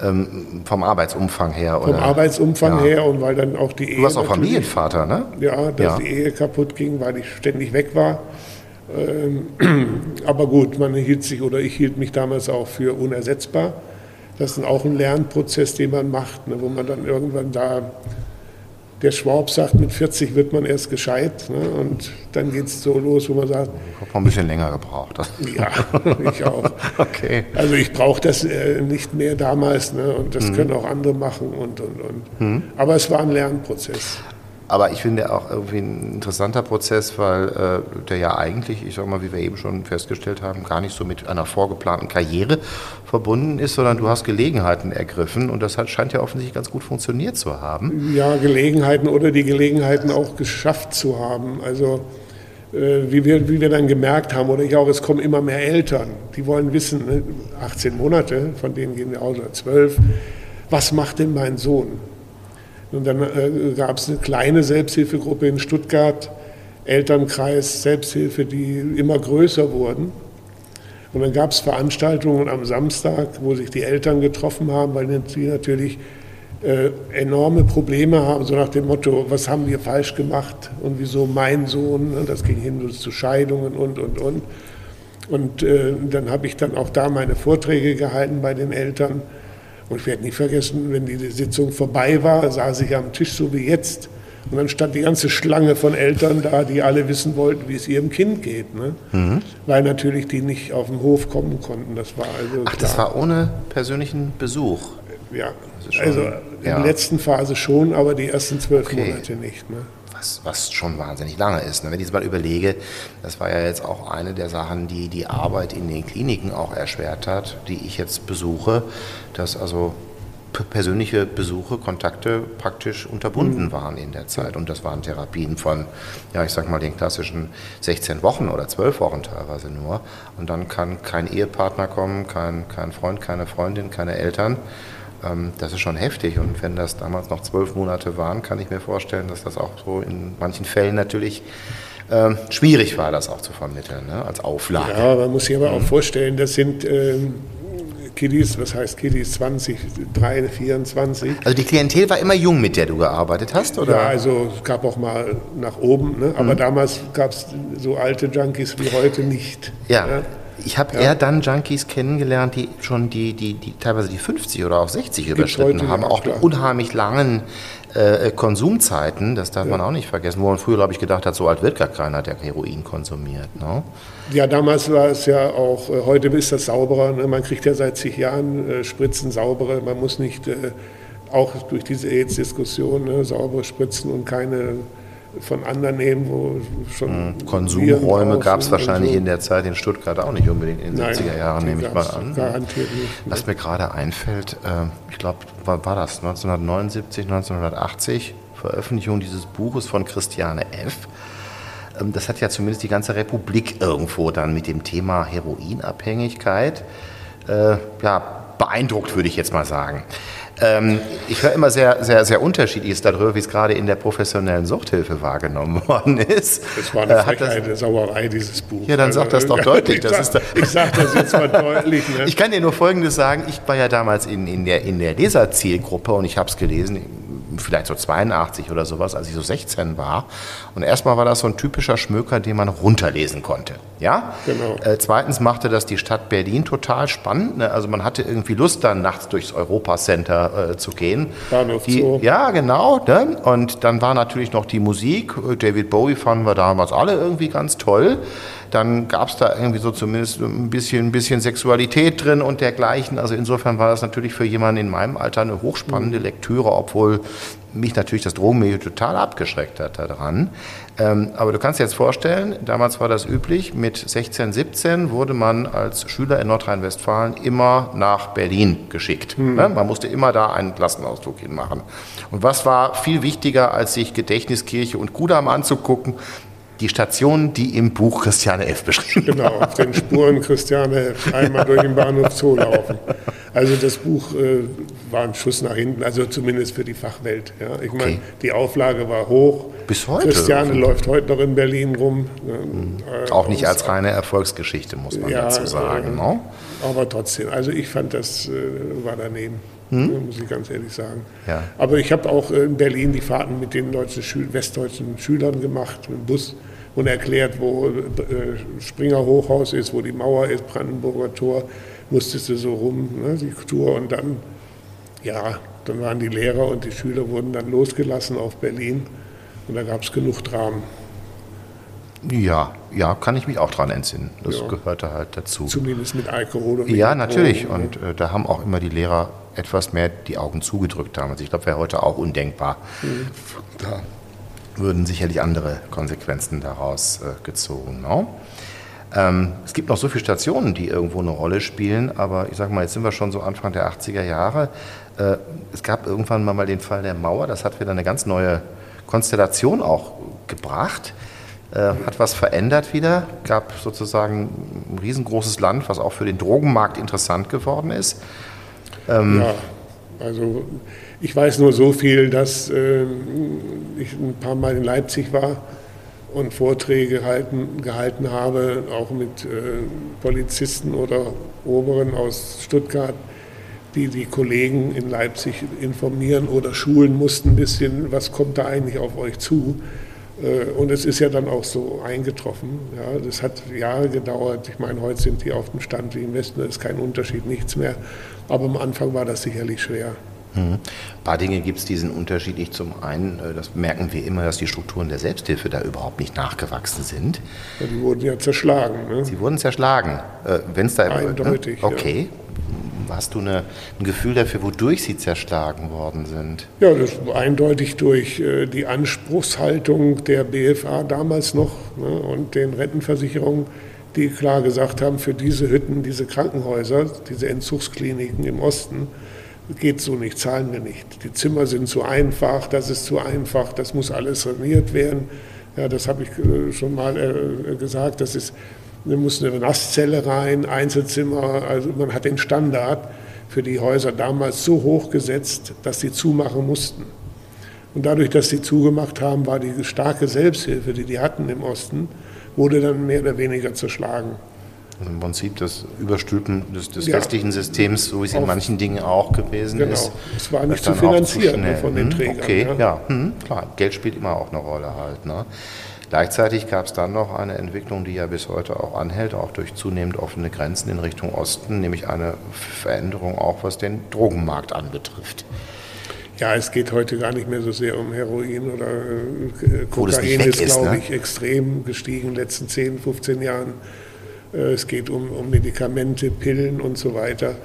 Ähm, vom Arbeitsumfang her? Vom Arbeitsumfang ja. her und weil dann auch die Ehe. Du warst auch Familienvater, ne? Ja, dass ja. die Ehe kaputt ging, weil ich ständig weg war. Ähm, aber gut, man hielt sich oder ich hielt mich damals auch für unersetzbar. Das ist auch ein Lernprozess, den man macht, ne, wo man dann irgendwann da, der Schwab sagt, mit 40 wird man erst gescheit. Ne, und dann geht es so los, wo man sagt. Ich habe ein bisschen länger gebraucht. Ja, ich auch. okay. Also ich brauche das äh, nicht mehr damals ne, und das mhm. können auch andere machen und, und, und. Mhm. Aber es war ein Lernprozess. Aber ich finde auch irgendwie ein interessanter Prozess, weil äh, der ja eigentlich, ich sage mal, wie wir eben schon festgestellt haben, gar nicht so mit einer vorgeplanten Karriere verbunden ist, sondern du hast Gelegenheiten ergriffen und das hat, scheint ja offensichtlich ganz gut funktioniert zu haben. Ja, Gelegenheiten oder die Gelegenheiten auch geschafft zu haben. Also äh, wie, wir, wie wir dann gemerkt haben, oder ich auch, es kommen immer mehr Eltern, die wollen wissen, ne, 18 Monate, von denen gehen wir aus, oder 12, was macht denn mein Sohn? Und dann äh, gab es eine kleine Selbsthilfegruppe in Stuttgart, Elternkreis, Selbsthilfe, die immer größer wurden. Und dann gab es Veranstaltungen am Samstag, wo sich die Eltern getroffen haben, weil die natürlich äh, enorme Probleme haben, so nach dem Motto, was haben wir falsch gemacht und wieso mein Sohn, ne, das ging hin zu Scheidungen und, und, und. Und äh, dann habe ich dann auch da meine Vorträge gehalten bei den Eltern. Und ich werde nie vergessen, wenn die Sitzung vorbei war, saß ich am Tisch so wie jetzt. Und dann stand die ganze Schlange von Eltern da, die alle wissen wollten, wie es ihrem Kind geht. Ne? Mhm. Weil natürlich die nicht auf den Hof kommen konnten. Das war also Ach, klar. das war ohne persönlichen Besuch? Ja, also in der letzten Phase schon, aber die ersten zwölf okay. Monate nicht. Ne? Was, was schon wahnsinnig lange ist. Ne? Wenn ich jetzt mal überlege, das war ja jetzt auch eine der Sachen, die die Arbeit in den Kliniken auch erschwert hat, die ich jetzt besuche, dass also persönliche Besuche, Kontakte praktisch unterbunden mhm. waren in der Zeit. Und das waren Therapien von, ja, ich sag mal, den klassischen 16 Wochen oder 12 Wochen teilweise nur. Und dann kann kein Ehepartner kommen, kein, kein Freund, keine Freundin, keine Eltern. Ähm, das ist schon heftig. Und wenn das damals noch zwölf Monate waren, kann ich mir vorstellen, dass das auch so in manchen Fällen natürlich ähm, schwierig war, das auch zu vermitteln, ne, als Auflage. Ja, man muss sich aber auch vorstellen, das sind ähm, Kiddies, was heißt Kiddies, 20, 3, 24. Also die Klientel war immer jung, mit der du gearbeitet hast, oder? Ja, also es gab auch mal nach oben, ne? aber mhm. damals gab es so alte Junkies wie heute nicht. ja. ja? Ich habe ja. eher dann Junkies kennengelernt, die schon die, die, die teilweise die 50 oder auch 60 überschritten haben, auch mit unheimlich langen äh, Konsumzeiten, das darf ja. man auch nicht vergessen, wo man früher, glaube ich, gedacht hat, so alt wird gar keiner, der Heroin konsumiert. Ne? Ja, damals war es ja auch, äh, heute ist das sauberer, ne? man kriegt ja seit zig Jahren äh, Spritzen saubere, man muss nicht, äh, auch durch diese AIDS-Diskussion, ne, saubere Spritzen und keine von anderen nehmen, wo schon. Mhm. Konsumräume gab es wahrscheinlich so. in der Zeit in Stuttgart auch nicht unbedingt in den Nein, 70er Jahren, nehme ich mal an. Garantiert nicht. Was mir gerade einfällt, äh, ich glaube, war, war das 1979, 1980, Veröffentlichung dieses Buches von Christiane F. Ähm, das hat ja zumindest die ganze Republik irgendwo dann mit dem Thema Heroinabhängigkeit äh, ja, beeindruckt, würde ich jetzt mal sagen. Ähm, ich höre immer sehr, sehr, sehr Unterschiedliches darüber, wie es gerade in der professionellen Suchthilfe wahrgenommen worden ist. Das war eine äh, Frechheit, eine Sauerei, dieses Buch. Ja, dann sag das doch deutlich. Das ich, sag, ich sag das jetzt mal deutlich. Ne? Ich kann dir nur Folgendes sagen. Ich war ja damals in, in, der, in der Leserzielgruppe und ich habe es gelesen vielleicht so 82 oder sowas, als ich so 16 war. Und erstmal war das so ein typischer Schmöker, den man runterlesen konnte. Ja? Genau. Äh, zweitens machte das die Stadt Berlin total spannend. Ne? Also man hatte irgendwie Lust, dann nachts durchs Europacenter äh, zu gehen. Bahnhof die, Zoo. Ja, genau. Ne? Und dann war natürlich noch die Musik. David Bowie fanden wir damals alle irgendwie ganz toll dann gab es da irgendwie so zumindest ein bisschen, ein bisschen Sexualität drin und dergleichen. Also insofern war das natürlich für jemanden in meinem Alter eine hochspannende Lektüre, obwohl mich natürlich das Drogenmilieu total abgeschreckt hat daran. Ähm, aber du kannst dir jetzt vorstellen, damals war das üblich, mit 16, 17 wurde man als Schüler in Nordrhein-Westfalen immer nach Berlin geschickt. Hm. Ne? Man musste immer da einen Klassenausflug hinmachen. Und was war viel wichtiger, als sich Gedächtniskirche und Kudam anzugucken, die Station, die im Buch Christiane F. beschrieben Genau, auf den Spuren Christiane F. einmal durch den Bahnhof Zoo laufen. Also das Buch äh, war ein Schuss nach hinten, also zumindest für die Fachwelt. Ja. Ich okay. meine, die Auflage war hoch. Bis heute. Christiane läuft heute noch in Berlin rum. Mhm. Äh, Auch nicht als reine Erfolgsgeschichte, muss man ja, dazu sagen. Äh, no? Aber trotzdem, also ich fand, das äh, war daneben. Hm? muss ich ganz ehrlich sagen. Ja. Aber ich habe auch in Berlin die Fahrten mit den deutschen Schül westdeutschen Schülern gemacht, mit dem Bus und erklärt, wo äh, Springer Hochhaus ist, wo die Mauer ist, Brandenburger Tor, musstest du so rum, ne, die Tour. Und dann, ja, dann waren die Lehrer und die Schüler wurden dann losgelassen auf Berlin und da gab es genug Dramen. Ja, ja, kann ich mich auch dran entsinnen. Das ja. gehörte halt dazu. Zumindest mit Alkohol und Ja, natürlich. Drogen. Und äh, da haben auch immer die Lehrer etwas mehr die Augen zugedrückt damals. Ich glaube, wäre heute auch undenkbar. Mhm. Da würden sicherlich andere Konsequenzen daraus äh, gezogen. No? Ähm, es gibt noch so viele Stationen, die irgendwo eine Rolle spielen, aber ich sage mal, jetzt sind wir schon so Anfang der 80er Jahre. Äh, es gab irgendwann mal den Fall der Mauer, das hat wieder eine ganz neue Konstellation auch gebracht. Äh, hat was verändert wieder, gab sozusagen ein riesengroßes Land, was auch für den Drogenmarkt interessant geworden ist. Ähm, ja, also ich weiß nur so viel, dass äh, ich ein paar Mal in Leipzig war und Vorträge gehalten, gehalten habe, auch mit äh, Polizisten oder Oberen aus Stuttgart, die die Kollegen in Leipzig informieren oder schulen mussten ein bisschen, was kommt da eigentlich auf euch zu. Äh, und es ist ja dann auch so eingetroffen. Ja, das hat Jahre gedauert. Ich meine, heute sind die auf dem Stand wie im Westen, da ist kein Unterschied, nichts mehr. Aber am Anfang war das sicherlich schwer. Mhm. Ein paar Dinge gibt es, die sind unterschiedlich. Zum einen, äh, das merken wir immer, dass die Strukturen der Selbsthilfe da überhaupt nicht nachgewachsen sind. Ja, die wurden ja zerschlagen. Ne? Sie wurden zerschlagen. Äh, Wenn es da Eindeutig. Ne? Okay. Ja. Hast du eine, ein Gefühl dafür, wodurch sie zerschlagen worden sind? Ja, das eindeutig durch äh, die Anspruchshaltung der BFA damals noch ne, und den Rentenversicherungen, die klar gesagt haben, für diese Hütten, diese Krankenhäuser, diese Entzugskliniken im Osten, geht so nicht, zahlen wir nicht. Die Zimmer sind zu einfach, das ist zu einfach, das muss alles saniert werden. Ja, das habe ich äh, schon mal äh, gesagt, das ist, da muss eine Nasszelle rein, Einzelzimmer, also man hat den Standard. für die Häuser damals so hoch gesetzt, dass sie zumachen mussten. Und dadurch, dass sie zugemacht haben, war die starke Selbsthilfe, die die hatten im Osten, wurde dann mehr oder weniger zerschlagen. Also Im Prinzip das Überstülpen des, des ja. westlichen Systems, so wie es in manchen Dingen auch gewesen genau. ist. Es war nicht zu finanzieren zu von den hm, Trägern. Okay, ja, ja. Hm, klar. Geld spielt immer auch eine Rolle halt. Ne? Gleichzeitig gab es dann noch eine Entwicklung, die ja bis heute auch anhält, auch durch zunehmend offene Grenzen in Richtung Osten, nämlich eine Veränderung auch, was den Drogenmarkt anbetrifft. Ja, es geht heute gar nicht mehr so sehr um Heroin oder äh, Kokain ist, ist glaube ne? ich, extrem gestiegen in den letzten 10, 15 Jahren. Äh, es geht um, um Medikamente, Pillen und so weiter.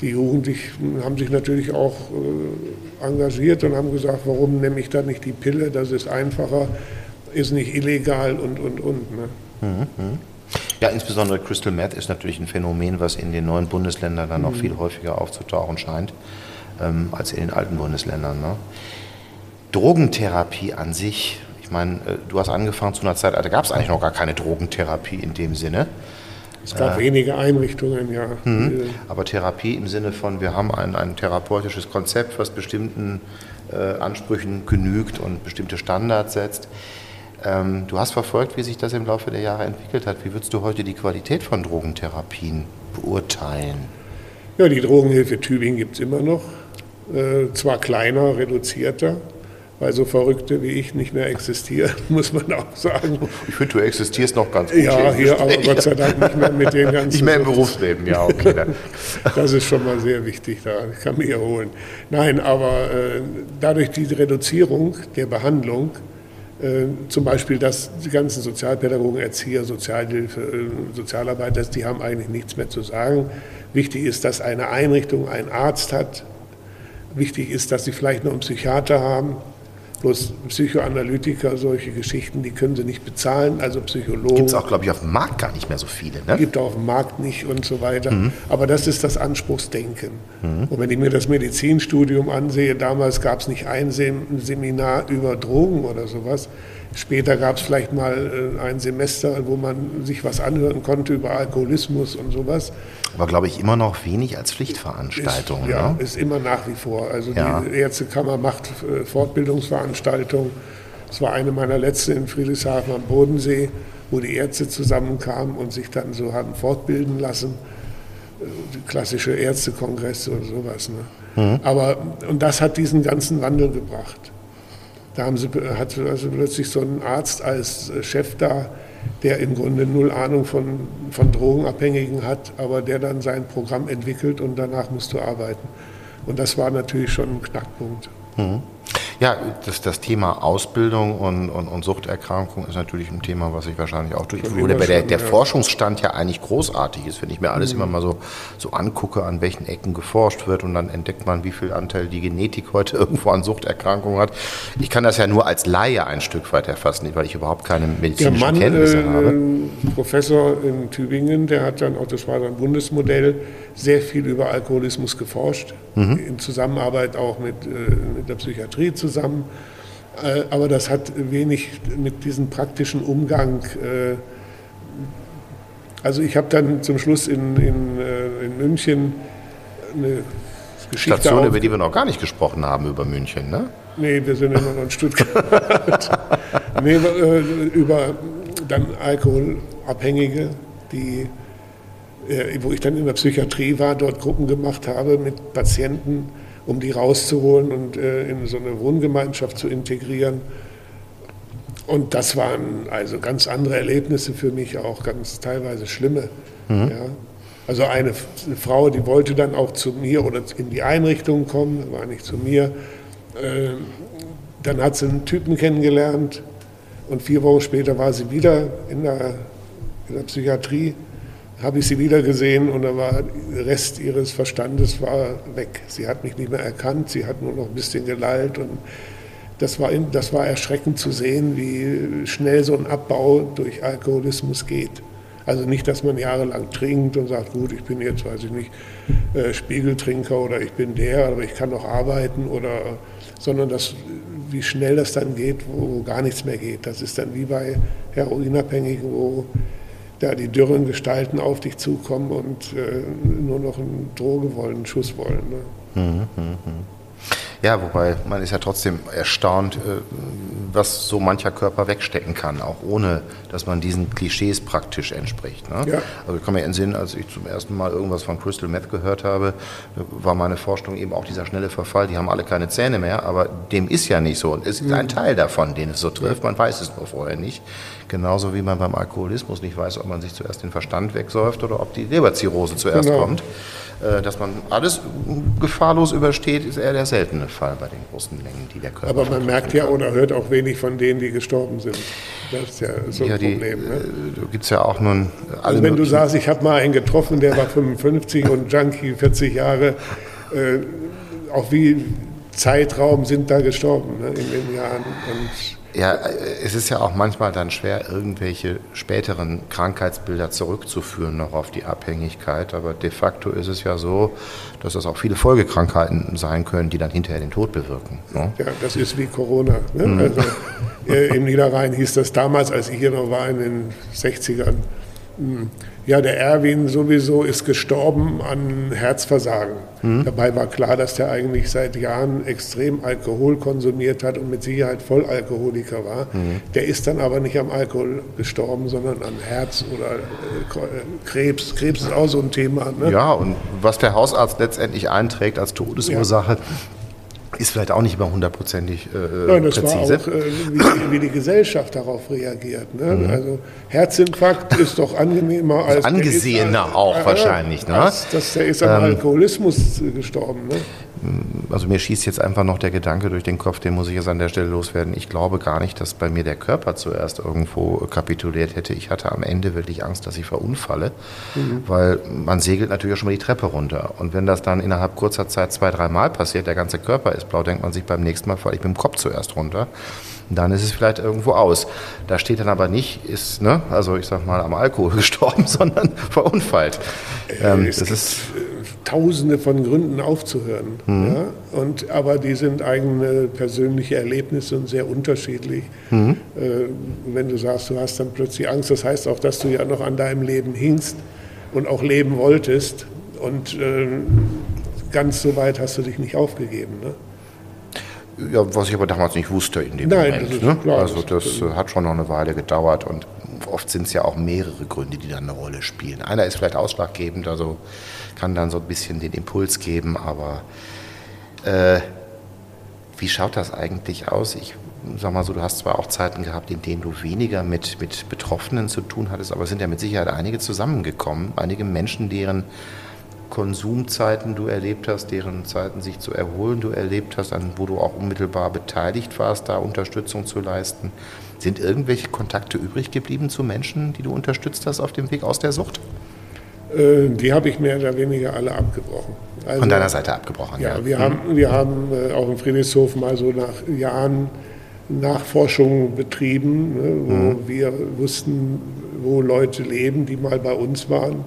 Die Jugendlichen haben sich natürlich auch äh, engagiert und haben gesagt, warum nehme ich da nicht die Pille, das ist einfacher, ist nicht illegal und, und, und. Ne? Mhm. Ja, insbesondere Crystal Meth ist natürlich ein Phänomen, was in den neuen Bundesländern dann noch mhm. viel häufiger aufzutauchen scheint ähm, als in den alten Bundesländern. Ne? Drogentherapie an sich, ich meine, äh, du hast angefangen zu einer Zeit, da gab es eigentlich noch gar keine Drogentherapie in dem Sinne. Es gab äh, wenige Einrichtungen, ja. Mhm. Aber Therapie im Sinne von, wir haben ein, ein therapeutisches Konzept, was bestimmten äh, Ansprüchen genügt und bestimmte Standards setzt. Ähm, du hast verfolgt, wie sich das im Laufe der Jahre entwickelt hat. Wie würdest du heute die Qualität von Drogentherapien beurteilen? Ja, die Drogenhilfe Tübingen gibt es immer noch. Äh, zwar kleiner, reduzierter, weil so Verrückte wie ich nicht mehr existieren, muss man auch sagen. Ich finde, du existierst noch ganz gut. Ja, hier, aber Gott sei Dank nicht mehr mit den ganzen. Nicht mehr im Berufsleben, ja, okay. Das ist schon mal sehr wichtig, da ich kann mich erholen. Nein, aber äh, dadurch die Reduzierung der Behandlung, zum Beispiel, dass die ganzen Sozialpädagogen, Erzieher, Sozialhilfe, äh, Sozialarbeiter, die haben eigentlich nichts mehr zu sagen. Wichtig ist, dass eine Einrichtung einen Arzt hat, Wichtig ist, dass sie vielleicht noch einen Psychiater haben. Bloß Psychoanalytiker, solche Geschichten, die können sie nicht bezahlen, also Psychologen. Gibt es auch, glaube ich, auf dem Markt gar nicht mehr so viele. Ne? Gibt auch auf dem Markt nicht und so weiter. Mhm. Aber das ist das Anspruchsdenken. Mhm. Und wenn ich mir das Medizinstudium ansehe, damals gab es nicht ein Seminar über Drogen oder sowas. Später gab es vielleicht mal äh, ein Semester, wo man sich was anhören konnte über Alkoholismus und sowas. Aber glaube ich immer noch wenig als Pflichtveranstaltung. Ist, ja, ne? ist immer nach wie vor. Also ja. die Ärztekammer macht äh, Fortbildungsveranstaltungen. Es war eine meiner letzten in Friedrichshafen am Bodensee, wo die Ärzte zusammenkamen und sich dann so haben fortbilden lassen. Äh, klassische Ärztekongresse oder sowas. Ne? Mhm. Aber, und das hat diesen ganzen Wandel gebracht. Da haben sie, hat also plötzlich so ein Arzt als Chef da, der im Grunde null Ahnung von, von Drogenabhängigen hat, aber der dann sein Programm entwickelt und danach musst du arbeiten. Und das war natürlich schon ein Knackpunkt. Mhm. Ja, das, das Thema Ausbildung und, und, und, Suchterkrankung ist natürlich ein Thema, was ich wahrscheinlich auch durch, wo der, der, der ja. Forschungsstand ja eigentlich großartig ist, wenn ich mir alles mhm. immer mal so, so angucke, an welchen Ecken geforscht wird und dann entdeckt man, wie viel Anteil die Genetik heute irgendwo an Suchterkrankungen hat. Ich kann das ja nur als Laie ein Stück weit erfassen, weil ich überhaupt keine medizinischen der Mann, Kenntnisse äh, habe. Professor in Tübingen, der hat dann auch, das war ein Bundesmodell, sehr viel über Alkoholismus geforscht, mhm. in Zusammenarbeit auch mit, äh, mit der Psychiatrie zusammen. Äh, aber das hat wenig mit diesem praktischen Umgang. Äh, also ich habe dann zum Schluss in, in, äh, in München eine Geschichte. Station, über die wir noch gar nicht gesprochen haben, über München, ne? Nee, wir sind immer noch in Stuttgart. nee, äh, über dann Alkoholabhängige, die wo ich dann in der Psychiatrie war, dort Gruppen gemacht habe mit Patienten, um die rauszuholen und äh, in so eine Wohngemeinschaft zu integrieren. Und das waren also ganz andere Erlebnisse für mich, auch ganz teilweise schlimme. Mhm. Ja. Also eine, Frau, die wollte dann auch zu mir oder in die Einrichtung kommen, war nicht zu mir. Äh, dann hat sie einen Typen kennengelernt und vier Wochen später war sie wieder in der, in der Psychiatrie habe ich sie wieder gesehen und da war der Rest ihres Verstandes war weg. Sie hat mich nicht mehr erkannt, sie hat nur noch ein bisschen gelallt und das war, das war erschreckend zu sehen, wie schnell so ein Abbau durch Alkoholismus geht. Also nicht, dass man jahrelang trinkt und sagt, gut, ich bin jetzt, weiß ich nicht, äh, Spiegeltrinker oder ich bin der, aber ich kann noch arbeiten oder, sondern das, wie schnell das dann geht, wo, wo gar nichts mehr geht. Das ist dann wie bei Heroinabhängigen, wo da die dürren Gestalten auf dich zukommen und äh, nur noch einen Droge wollen, einen Schuss wollen. Ne? Mhm, mh, mh. Ja, wobei man ist ja trotzdem erstaunt, äh, was so mancher Körper wegstecken kann, auch ohne, dass man diesen Klischees praktisch entspricht. Ne? Ja. Also ich kann mir entsinnen, als ich zum ersten Mal irgendwas von Crystal Meth gehört habe, war meine Vorstellung eben auch dieser schnelle Verfall. Die haben alle keine Zähne mehr, aber dem ist ja nicht so. Und es ist mhm. ein Teil davon, den es so trifft. Man weiß es nur vorher nicht. Genauso wie man beim Alkoholismus nicht weiß, ob man sich zuerst den Verstand wegsäuft oder ob die Leberzirrhose zuerst genau. kommt. Äh, dass man alles gefahrlos übersteht, ist eher der seltene Fall bei den großen Mengen, die der Körper Aber man merkt ja oder hört auch wenig von denen, die gestorben sind. Das ist ja so ein ja, die, Problem. Ne? Äh, gibt es ja auch nun also wenn du sagst, ich habe mal einen getroffen, der war 55 und Junkie 40 Jahre, äh, auch wie Zeitraum sind da gestorben ne, in den Jahren. Und ja, äh, es ist ja auch manchmal dann schwer, irgendwelche späteren Krankheitsbilder zurückzuführen noch auf die Abhängigkeit. Aber de facto ist es ja so, dass das auch viele Folgekrankheiten sein können, die dann hinterher den Tod bewirken. Ne? Ja, das ist wie Corona. Ne? Mhm. Also, äh, Im Niederrhein hieß das damals, als ich hier noch war in den 60ern, hm, ja, der Erwin sowieso ist gestorben an Herzversagen. Mhm. Dabei war klar, dass der eigentlich seit Jahren extrem Alkohol konsumiert hat und mit Sicherheit Vollalkoholiker war. Mhm. Der ist dann aber nicht am Alkohol gestorben, sondern an Herz oder äh, Krebs. Krebs ist auch so ein Thema. Ne? Ja, und was der Hausarzt letztendlich einträgt als Todesursache, ja ist vielleicht auch nicht immer hundertprozentig äh, Nein, das präzise. war auch, äh, wie, wie, die Gesellschaft darauf reagiert. Ne? Mhm. Also Herzinfarkt ist doch angenehmer als... Angesehener ist, auch äh, wahrscheinlich. Ne? Als, dass der ist am ähm, Alkoholismus gestorben. Ne? also mir schießt jetzt einfach noch der Gedanke durch den Kopf, den muss ich jetzt an der Stelle loswerden. Ich glaube gar nicht, dass bei mir der Körper zuerst irgendwo kapituliert hätte. Ich hatte am Ende wirklich Angst, dass ich verunfalle, mhm. weil man segelt natürlich auch schon mal die Treppe runter. Und wenn das dann innerhalb kurzer Zeit zwei, dreimal passiert, der ganze Körper ist blau, denkt man sich beim nächsten Mal, falle ich mit dem Kopf zuerst runter. dann ist es vielleicht irgendwo aus. Da steht dann aber nicht, ist, ne, also ich sag mal, am Alkohol gestorben, sondern verunfallt. Ähm, das ist tausende von Gründen aufzuhören. Mhm. Ja? Und, aber die sind eigene persönliche Erlebnisse und sehr unterschiedlich. Mhm. Äh, wenn du sagst, du hast dann plötzlich Angst, das heißt auch, dass du ja noch an deinem Leben hingst und auch leben wolltest. Und äh, ganz so weit hast du dich nicht aufgegeben. Ne? Ja, was ich aber damals nicht wusste in dem Nein, Moment. Das ne? klar, also das, das hat schon noch eine Weile gedauert und oft sind es ja auch mehrere Gründe, die dann eine Rolle spielen. Einer ist vielleicht ausschlaggebend, also kann dann so ein bisschen den Impuls geben, aber äh, wie schaut das eigentlich aus? Ich sag mal so, du hast zwar auch Zeiten gehabt, in denen du weniger mit, mit Betroffenen zu tun hattest, aber es sind ja mit Sicherheit einige zusammengekommen, einige Menschen, deren Konsumzeiten du erlebt hast, deren Zeiten sich zu erholen du erlebt hast, an wo du auch unmittelbar beteiligt warst, da Unterstützung zu leisten. Sind irgendwelche Kontakte übrig geblieben zu Menschen, die du unterstützt hast auf dem Weg aus der Sucht? Äh, die habe ich mehr oder weniger alle abgebrochen. Also, Von deiner Seite abgebrochen, ja. ja. Wir, mhm. haben, wir haben äh, auch in Friedrichshof mal so nach Jahren Nachforschung betrieben, ne, wo mhm. wir wussten, wo Leute leben, die mal bei uns waren,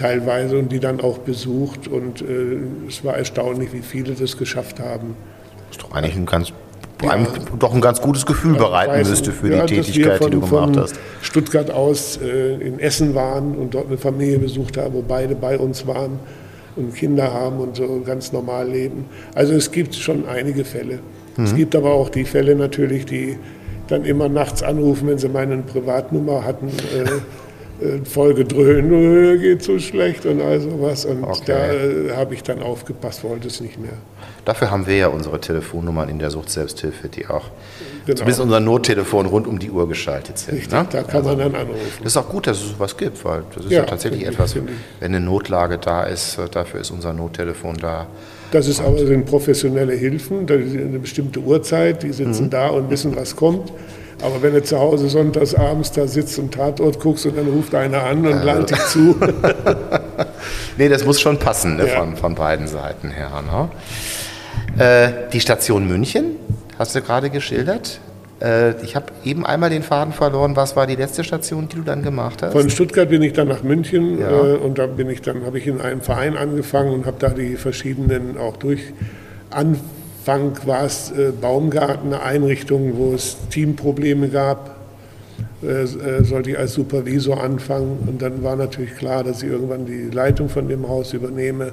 teilweise und die dann auch besucht. Und äh, es war erstaunlich, wie viele das geschafft haben. Das ist doch eigentlich ein ganz einem doch ein ganz gutes Gefühl bereiten weiß, müsste für ja, die Tätigkeit, von, die du gemacht hast. Stuttgart aus äh, in Essen waren und dort eine Familie besucht haben, wo beide bei uns waren und Kinder haben und so ganz normal leben. Also es gibt schon einige Fälle. Mhm. Es gibt aber auch die Fälle natürlich, die dann immer nachts anrufen, wenn sie meine Privatnummer hatten. Äh, voll gedröhnt, äh, geht so schlecht und all sowas. Und okay. da äh, habe ich dann aufgepasst, wollte es nicht mehr. Dafür haben wir ja unsere Telefonnummern in der Sucht-Selbsthilfe, die auch genau. zumindest unser Nottelefon rund um die Uhr geschaltet sind. Richtig, ne? da kann also, man dann anrufen. Das ist auch gut, dass es sowas gibt, weil das ist ja, ja tatsächlich etwas, wenn eine Notlage da ist, äh, dafür ist unser Nottelefon da. Das ist aber sind professionelle Hilfen, eine bestimmte Uhrzeit, die sitzen mhm. da und wissen, was kommt. Aber wenn du zu Hause sonntags abends da sitzt und Tatort guckst und dann ruft einer an und also. dich zu. nee, das muss schon passen ne, ja. von, von beiden Seiten her. Ne? Äh, die Station München hast du gerade geschildert. Äh, ich habe eben einmal den Faden verloren. Was war die letzte Station, die du dann gemacht hast? Von Stuttgart bin ich dann nach München ja. äh, und da bin ich dann habe ich in einem Verein angefangen und habe da die verschiedenen auch durch. Anfang war es äh, Baumgarten, eine Einrichtung, wo es Teamprobleme gab. äh, äh, sollte ich als Supervisor anfangen. Und dann war natürlich klar, dass ich irgendwann die Leitung von dem Haus übernehme.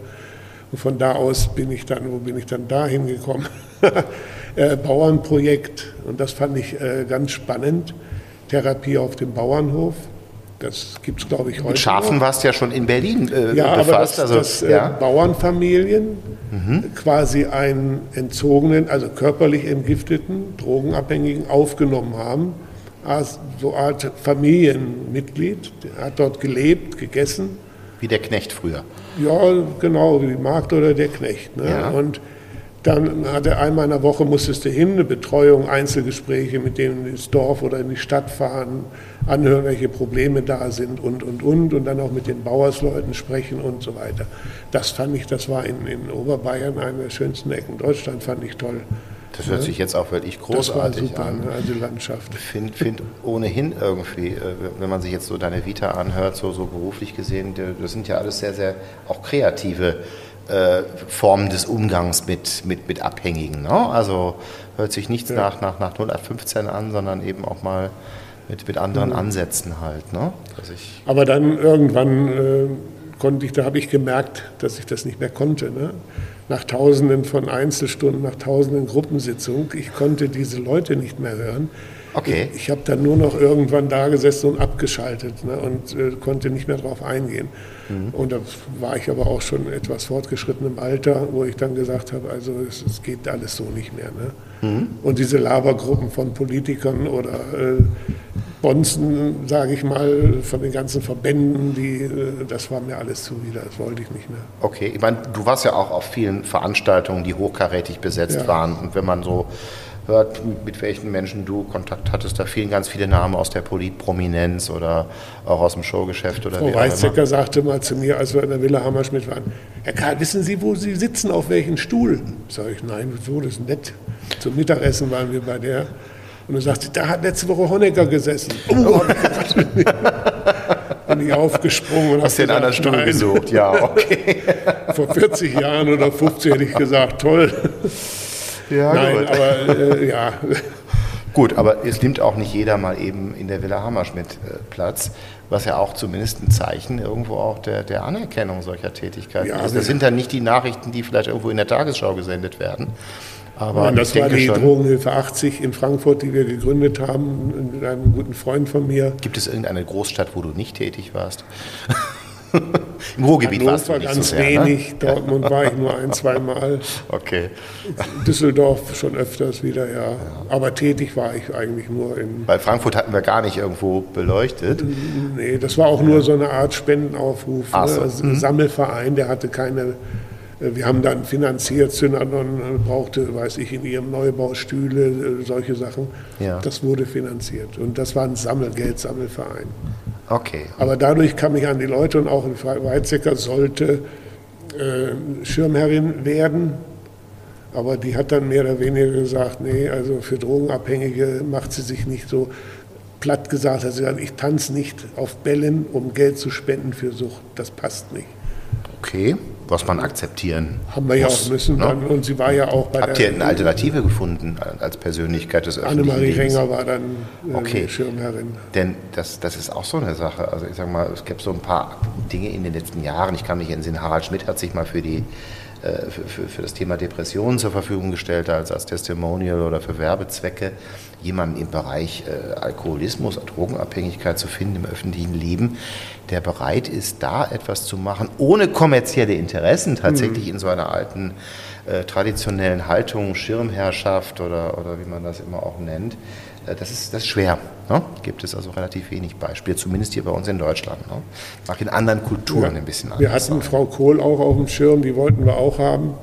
Und von da aus bin ich dann, wo bin ich dann da hingekommen? äh, Bauernprojekt. Und das fand ich äh, ganz spannend. Therapie auf dem Bauernhof. Das gibt es, glaube ich, heute. Mit Schafen warst du ja schon in Berlin äh, ja, befasst. Aber das, also, ja. Bauernfamilien mhm. quasi einen entzogenen, also körperlich entgifteten, Drogenabhängigen aufgenommen haben als so Art Familienmitglied. Er hat dort gelebt, gegessen. Wie der Knecht früher. Ja, genau, wie Magd oder der Knecht. Ne? Ja. Und dann hat er einmal in der Woche musstest du hin, eine Betreuung, Einzelgespräche mit denen ins Dorf oder in die Stadt fahren, anhören, welche Probleme da sind und, und, und. Und dann auch mit den Bauersleuten sprechen und so weiter. Das fand ich, das war in, in Oberbayern eine der schönsten Ecken Deutschland, fand ich toll. Das hört sich jetzt auch wirklich großartig super, an. Ne? Also Landschaft. Ich finde find ohnehin irgendwie, äh, wenn man sich jetzt so deine Vita anhört, so, so beruflich gesehen, das sind ja alles sehr, sehr auch kreative äh, Formen des Umgangs mit, mit, mit Abhängigen. Ne? Also hört sich nichts ja. nach, nach, nach 0815 an, sondern eben auch mal mit, mit anderen mhm. Ansätzen halt. Ne? Aber dann irgendwann äh, konnte ich, da habe ich gemerkt, dass ich das nicht mehr konnte. Ne? nach Tausenden von Einzelstunden, nach Tausenden Gruppensitzungen. Ich konnte diese Leute nicht mehr hören. Okay. Ich, ich habe dann nur noch irgendwann da gesessen und abgeschaltet ne, und äh, konnte nicht mehr darauf eingehen. Mhm. Und da war ich aber auch schon etwas fortgeschritten im Alter, wo ich dann gesagt habe, also es, es geht alles so nicht mehr. Ne? Mhm. Und diese Labergruppen von Politikern oder äh, Bonzen, sage ich mal, von den ganzen Verbänden, die, äh, das war mir alles zuwider, das wollte ich nicht mehr. Okay, ich meine, du warst ja auch auf vielen Veranstaltungen, die hochkarätig besetzt ja. waren. Und wenn man so hört, mit welchen Menschen du Kontakt hattest, da fielen ganz viele Namen aus der Politprominenz oder auch aus dem Showgeschäft. Oder Frau Weizsäcker sagte mal zu mir, als wir in der Villa Hammerschmidt waren, Herr Karl, wissen Sie, wo Sie sitzen, auf welchen Stuhl? Sag ich, nein, wieso, das ist nett. Zum Mittagessen waren wir bei der. Und dann sagt sie, da hat letzte Woche Honecker gesessen. Oh, bin ich aufgesprungen und Hast den anderen Stuhl nein. gesucht, ja, okay. Vor 40 Jahren oder 50 hätte ich gesagt, toll. Ja, nein, gut. aber äh, ja. Gut, aber es nimmt auch nicht jeder mal eben in der Villa Hammerschmidt äh, Platz, was ja auch zumindest ein Zeichen irgendwo auch der, der Anerkennung solcher Tätigkeiten ja, ist. Das sind dann nicht die Nachrichten, die vielleicht irgendwo in der Tagesschau gesendet werden, aber Nein, das war die schon, Drogenhilfe 80 in Frankfurt, die wir gegründet haben mit einem guten Freund von mir. Gibt es irgendeine Großstadt, wo du nicht tätig warst? Im Ruhrgebiet Hannover warst du nicht ganz so sehr, wenig, ne? Dortmund war ich nur ein, zwei Mal. Okay. Düsseldorf schon öfters wieder, ja. Aber tätig war ich eigentlich nur in... Weil Frankfurt hatten wir gar nicht irgendwo beleuchtet. Nee, das war auch nur so eine Art Spendenaufruf. So. ne? also mhm. Sammelverein, der hatte keine äh, wir haben dann finanziert, Synanon äh, brauchte, weiß ich, in ihrem Neubau Stühle, äh, solche Sachen. Ja. Das wurde finanziert. Und das war ein Sammelgeld, Sammelverein. Okay. Aber dadurch kam ich an die Leute und auch Weizsäcker sollte äh, Schirmherrin werden. Aber die hat dann mehr oder weniger gesagt, nee, also für Drogenabhängige macht sie sich nicht so platt gesagt. Also ich tanze nicht auf Bällen, um Geld zu spenden für Sucht. Das passt nicht. Okay was man akzeptieren Haben wir ja auch müssen. Ne? Und sie war ja auch bei Habt ihr eine Alternative gefunden als Persönlichkeit des öffentlichen Annemarie Lebens? Renger war dann äh, okay. Schirmherrin. Denn das, das ist auch so eine Sache. Also ich sage mal, es gab so ein paar Dinge in den letzten Jahren. Ich kann mich entsinnen, Harald Schmidt hat sich mal für die für, für, für, das Thema Depressionen zur Verfügung gestellt als, als Testimonial oder für Werbezwecke, jemanden im Bereich äh, Alkoholismus, Drogenabhängigkeit zu finden im öffentlichen Leben, der bereit ist, da etwas zu machen, ohne kommerzielle Interessen tatsächlich mhm. in so einer alten äh, traditionellen Haltung, Schirmherrschaft oder, oder wie man das immer auch nennt, äh, das ist, das ist schwer. Ne? Gibt es also relativ wenig Beispiele, zumindest hier bei uns in Deutschland. Ne? Mag in anderen Kulturen ja. ein bisschen anders. Wir hatten sein. Frau Kohl auch auf dem Schirm, die wollten wir auch haben.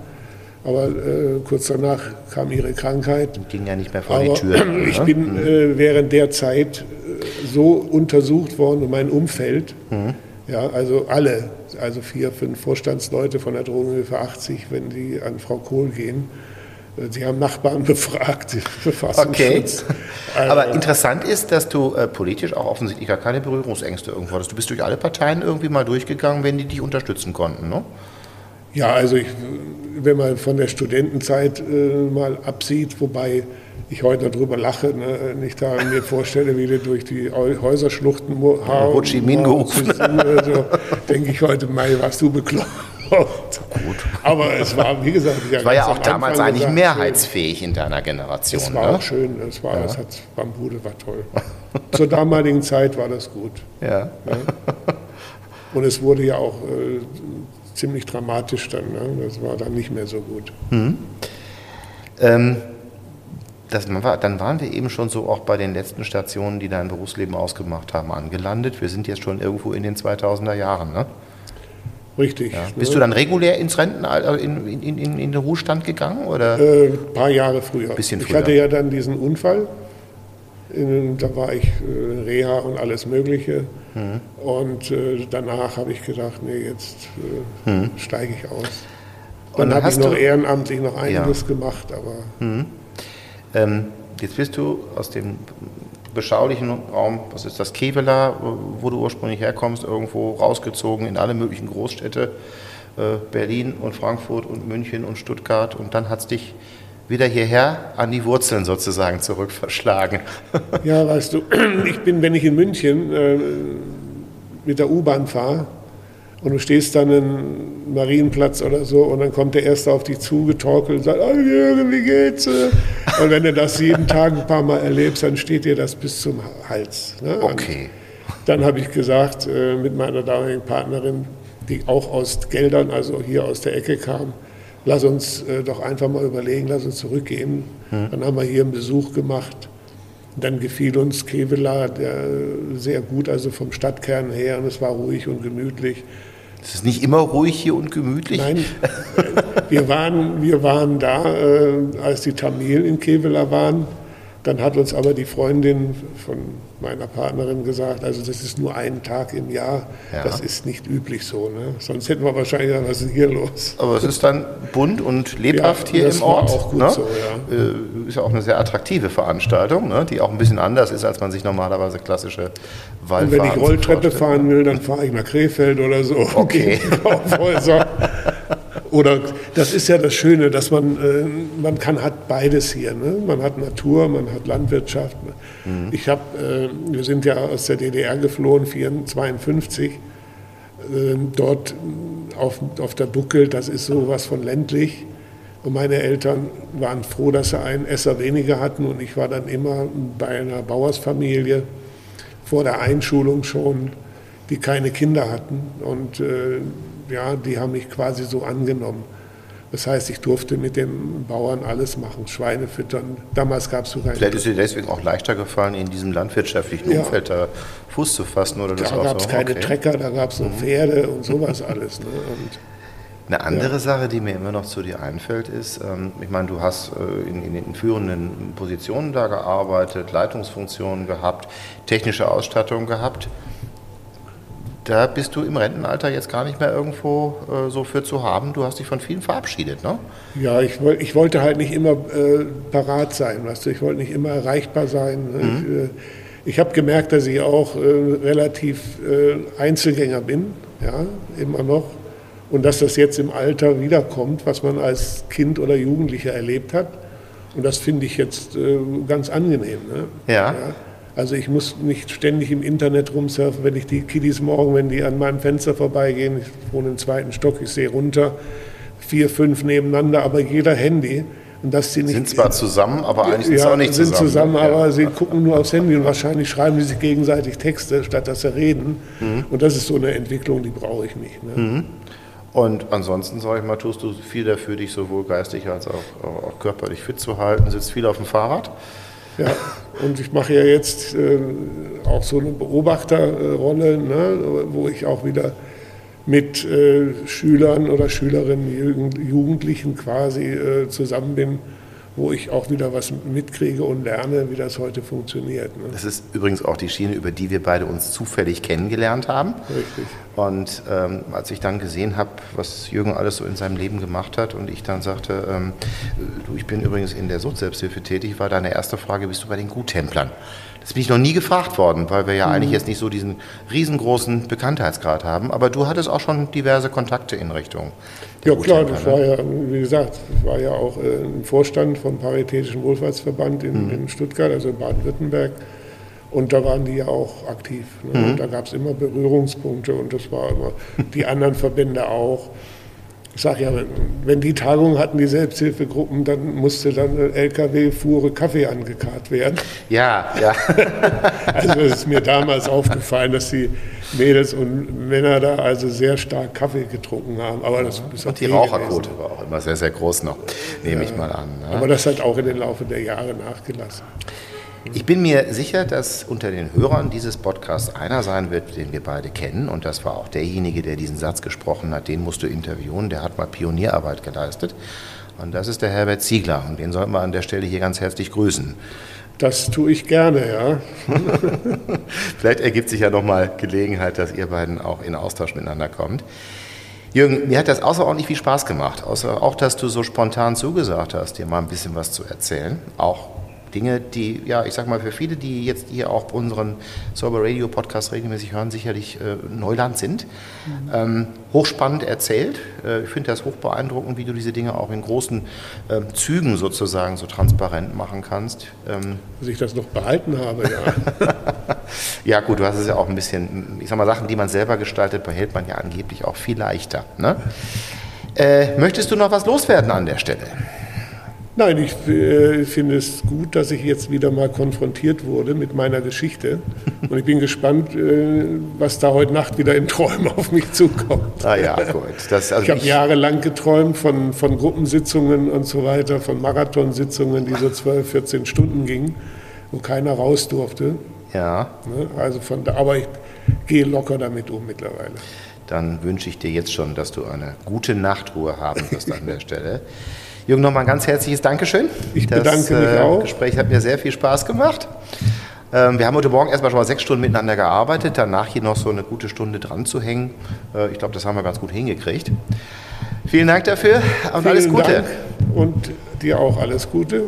Aber äh, kurz danach kam ihre Krankheit. Und ging ja nicht mehr vor Aber die Tür. Ich ne? bin mhm. äh, während der Zeit äh, so untersucht worden und mein Umfeld, mhm. ja, also alle, also vier, fünf Vorstandsleute von der Drogenhilfe 80, wenn die an Frau Kohl gehen, Sie haben Nachbarn befragt, Okay. Aber interessant ist, dass du äh, politisch auch offensichtlich gar keine Berührungsängste irgendwo hattest. Du bist durch alle Parteien irgendwie mal durchgegangen, wenn die dich unterstützen konnten, ne? Ja, also ich, wenn man von der Studentenzeit äh, mal absieht, wobei ich heute darüber lache, ne, nicht da mir vorstelle, wie du durch die Häuserschluchten Ho Chi Minh gerufen. So, denke ich heute, Mai, warst du bekloppt. Gut. Aber es war, wie gesagt, es war ja auch damals Anfang eigentlich mehrheitsfähig in deiner Generation. Es war ne? auch schön, es war, ja. es hat, Bambude war toll. Zur damaligen Zeit war das gut. Ja. ja. Und es wurde ja auch äh, ziemlich dramatisch dann. Ne? Das war dann nicht mehr so gut. Mhm. Ähm, das, dann waren wir eben schon so auch bei den letzten Stationen, die dein Berufsleben ausgemacht haben, angelandet. Wir sind jetzt schon irgendwo in den 2000er Jahren, ne? Richtig. Ja. Bist ne? du dann regulär ins Rentenalter, in, in, in, in, den Ruhestand gegangen? Oder? Äh, ein paar Jahre früher. Bisschen früher. Ich hatte ja dann diesen Unfall. Da war ich äh, Reha und alles Mögliche. Mhm. Und äh, danach habe ich gedacht, nee, jetzt äh, mhm. steige ich aus. Dann, dann habe ich noch ehrenamtlich noch einiges ja. gemacht, aber. Mhm. Ähm, jetzt bist du aus dem beschaulichen Raum, was ist das, Kevela, wo du ursprünglich herkommst, irgendwo rausgezogen in alle möglichen Großstädte, äh, Berlin und Frankfurt und München und Stuttgart und dann hat es dich wieder hierher an die Wurzeln sozusagen zurück verschlagen. Ja, weißt du, ich bin, wenn ich in München äh, mit der U-Bahn fahre, und du stehst dann im Marienplatz oder so und dann kommt der Erste auf dich zugetorkelt und sagt, oh Jürgen, wie geht's? Und wenn du das jeden Tag ein paar Mal erlebst, dann steht dir das bis zum Hals. Ne? Okay. Dann habe ich gesagt äh, mit meiner damaligen Partnerin, die auch aus Geldern, also hier aus der Ecke kam, lass uns äh, doch einfach mal überlegen, lass uns zurückgehen. Hm. Dann haben wir hier einen Besuch gemacht. Dann gefiel uns Kevela sehr gut, also vom Stadtkern her, und es war ruhig und gemütlich. Es ist nicht immer ruhig hier und gemütlich? Nein, wir waren, wir waren da, äh, als die Tamilen in Kevela waren. Dann hat uns aber die Freundin von meiner Partnerin gesagt, also das ist nur ein Tag im Jahr, ja. das ist nicht üblich so. Ne? Sonst hätten wir wahrscheinlich gesagt, was ist hier los? Aber es ist dann bunt und lebhaft ja, hier im Ort. Auch gut ne? so, ja. Äh, ist ja auch eine sehr attraktive Veranstaltung, ne? die auch ein bisschen anders ist, als man sich normalerweise klassische Waldfahrten Und wenn ich Rolltreppe fahren will, dann fahre ich nach Krefeld oder so. Okay. Oder das ist ja das Schöne, dass man, äh, man kann hat beides hier. Ne? Man hat Natur, man hat Landwirtschaft. Mhm. Ich habe, äh, wir sind ja aus der DDR geflohen, 1952. Äh, dort auf, auf der Buckel, das ist sowas von ländlich. Und meine Eltern waren froh, dass sie einen Esser weniger hatten. Und ich war dann immer bei einer Bauersfamilie vor der Einschulung schon, die keine Kinder hatten. Und äh, ja, die haben mich quasi so angenommen. Das heißt, ich durfte mit den Bauern alles machen, Schweine füttern. Damals gab es sogar... Vielleicht ist dir deswegen auch leichter gefallen, in diesem landwirtschaftlichen ja. Umfeld da Fuß zu fassen? Oder da gab es so? keine okay. Trecker, da gab es so mhm. Pferde und sowas alles. Ne? Und, eine andere ja. Sache, die mir immer noch zu dir einfällt, ist, ähm, ich meine, du hast äh, in, in, den führenden Positionen da gearbeitet, Leitungsfunktionen gehabt, technische Ausstattung gehabt da bist du im Rentenalter jetzt gar nicht mehr irgendwo äh, so für zu haben. Du hast dich von vielen verabschiedet, ne? Ja, ich, ich wollte halt nicht immer äh, parat sein, weißt du? ich wollte nicht immer erreichbar sein. Mhm. Ich, äh, ich habe gemerkt, dass ich auch äh, relativ äh, Einzelgänger bin, ja, immer noch. Und dass das jetzt im Alter wiederkommt, was man als Kind oder Jugendlicher erlebt hat. Und das finde ich jetzt äh, ganz angenehm. Ne? ja. ja. Also ich muss nicht ständig im Internet rumsurfen, wenn ich die Kiddies morgen, wenn die an meinem Fenster vorbeigehen, ich wohne im zweiten Stock, ich sehe runter, vier, fünf nebeneinander, aber jeder Handy. Und dass sie nicht, sind zwar zusammen, aber eigentlich sind sie auch nicht sind zusammen. zusammen, aber ja. sie gucken nur aufs Handy und wahrscheinlich schreiben sie sich gegenseitig Texte, statt dass sie reden. Mhm. Und das ist so eine Entwicklung, die brauche ich nicht. Ne? Mhm. Und ansonsten, sage ich mal, tust du viel dafür, dich sowohl geistig als auch, auch körperlich fit zu halten, sitzt viel auf dem Fahrrad. Ja, und ich mache ja jetzt äh, auch so eine Beobachterrolle, ne, wo ich auch wieder mit äh, Schülern oder Schülerinnen, Jugendlichen quasi äh, zusammen bin, wo ich auch wieder was mitkriege und lerne, wie das heute funktioniert. Ne? Das ist übrigens auch die Schiene, über die wir beide uns zufällig kennengelernt haben. Richtig. Und ähm, als ich dann gesehen habe, was Jürgen alles so in seinem Leben gemacht hat und ich dann sagte, ähm, du, ich bin übrigens in der Suchtselbsthilfe tätig, war deine erste Frage, bist du bei den Guttemplern? Das bin ich noch nie gefragt worden, weil wir ja mhm. eigentlich jetzt nicht so diesen riesengroßen Bekanntheitsgrad haben. Aber du hattest auch schon diverse Kontakte in Richtung. Ja klar, das war ja, wie gesagt, das war ja auch äh, ein Vorstand vom Paritätischen Wohlfahrtsverband in, mhm. in Stuttgart, also in Baden-Württemberg. Und da waren die ja auch aktiv. Ne? Mhm. Und da gab es immer Berührungspunkte und das war immer die anderen Verbände auch. Ich sage ja, wenn die Tagung hatten, die Selbsthilfegruppen, dann musste dann eine LKW-Fuhre Kaffee angekarrt werden. Ja, ja. also es ist mir damals aufgefallen, dass die Mädels und Männer da also sehr stark Kaffee getrunken haben. Aber das ist und die Raucherquote war auch immer sehr, sehr groß noch, nehme ja. ich mal an. Ne? Aber das hat auch in den Laufe der Jahre nachgelassen. Ich bin mir sicher, dass unter den Hörern dieses Podcasts einer sein wird, den wir beide kennen. Und das war auch derjenige, der diesen Satz gesprochen hat. Den musst du interviewen. Der hat mal Pionierarbeit geleistet. Und das ist der Herbert Ziegler. Und den sollten wir an der Stelle hier ganz herzlich grüßen. Das tue ich gerne, ja. Vielleicht ergibt sich ja nochmal Gelegenheit, dass ihr beiden auch in Austausch miteinander kommt. Jürgen, mir hat das außerordentlich viel Spaß gemacht. Außer auch, dass du so spontan zugesagt hast, dir mal ein bisschen was zu erzählen. Auch Dinge, die, ja, ich sag mal, für viele, die jetzt hier auch unseren Sober Radio Podcast regelmäßig hören, sicherlich äh, Neuland sind. Mhm. Ähm, hochspannend erzählt. Äh, ich finde das hoch beeindruckend, wie du diese Dinge auch in großen äh, Zügen sozusagen so transparent machen kannst. Ähm, Dass ich das noch behalten habe, ja. ja, gut, du hast es ja auch ein bisschen, ich sag mal, Sachen, die man selber gestaltet, behält man ja angeblich auch viel leichter. Ne? Äh, möchtest du noch was loswerden an der Stelle? Nein, ich äh, finde es gut, dass ich jetzt wieder mal konfrontiert wurde mit meiner Geschichte. Und ich bin gespannt, äh, was da heute Nacht wieder in Träumen auf mich zukommt. Ah ja, gut. Das, also ich habe jahrelang geträumt von, von Gruppensitzungen und so weiter, von Marathonsitzungen, die so 12, 14 Stunden gingen, wo keiner raus durfte. Ja. Ne? Also von da, aber ich gehe locker damit um mittlerweile. Dann wünsche ich dir jetzt schon, dass du eine gute Nachtruhe haben wirst an der Stelle. Jürgen, nochmal ein ganz herzliches Dankeschön. Ich bedanke das, mich äh, auch. Das Gespräch hat mir sehr viel Spaß gemacht. Ähm, wir haben heute Morgen erstmal schon mal sechs Stunden miteinander gearbeitet, danach hier noch so eine gute Stunde dran zu hängen. Äh, ich glaube, das haben wir ganz gut hingekriegt. Vielen Dank dafür und Vielen alles Gute. Dank und dir auch alles Gute.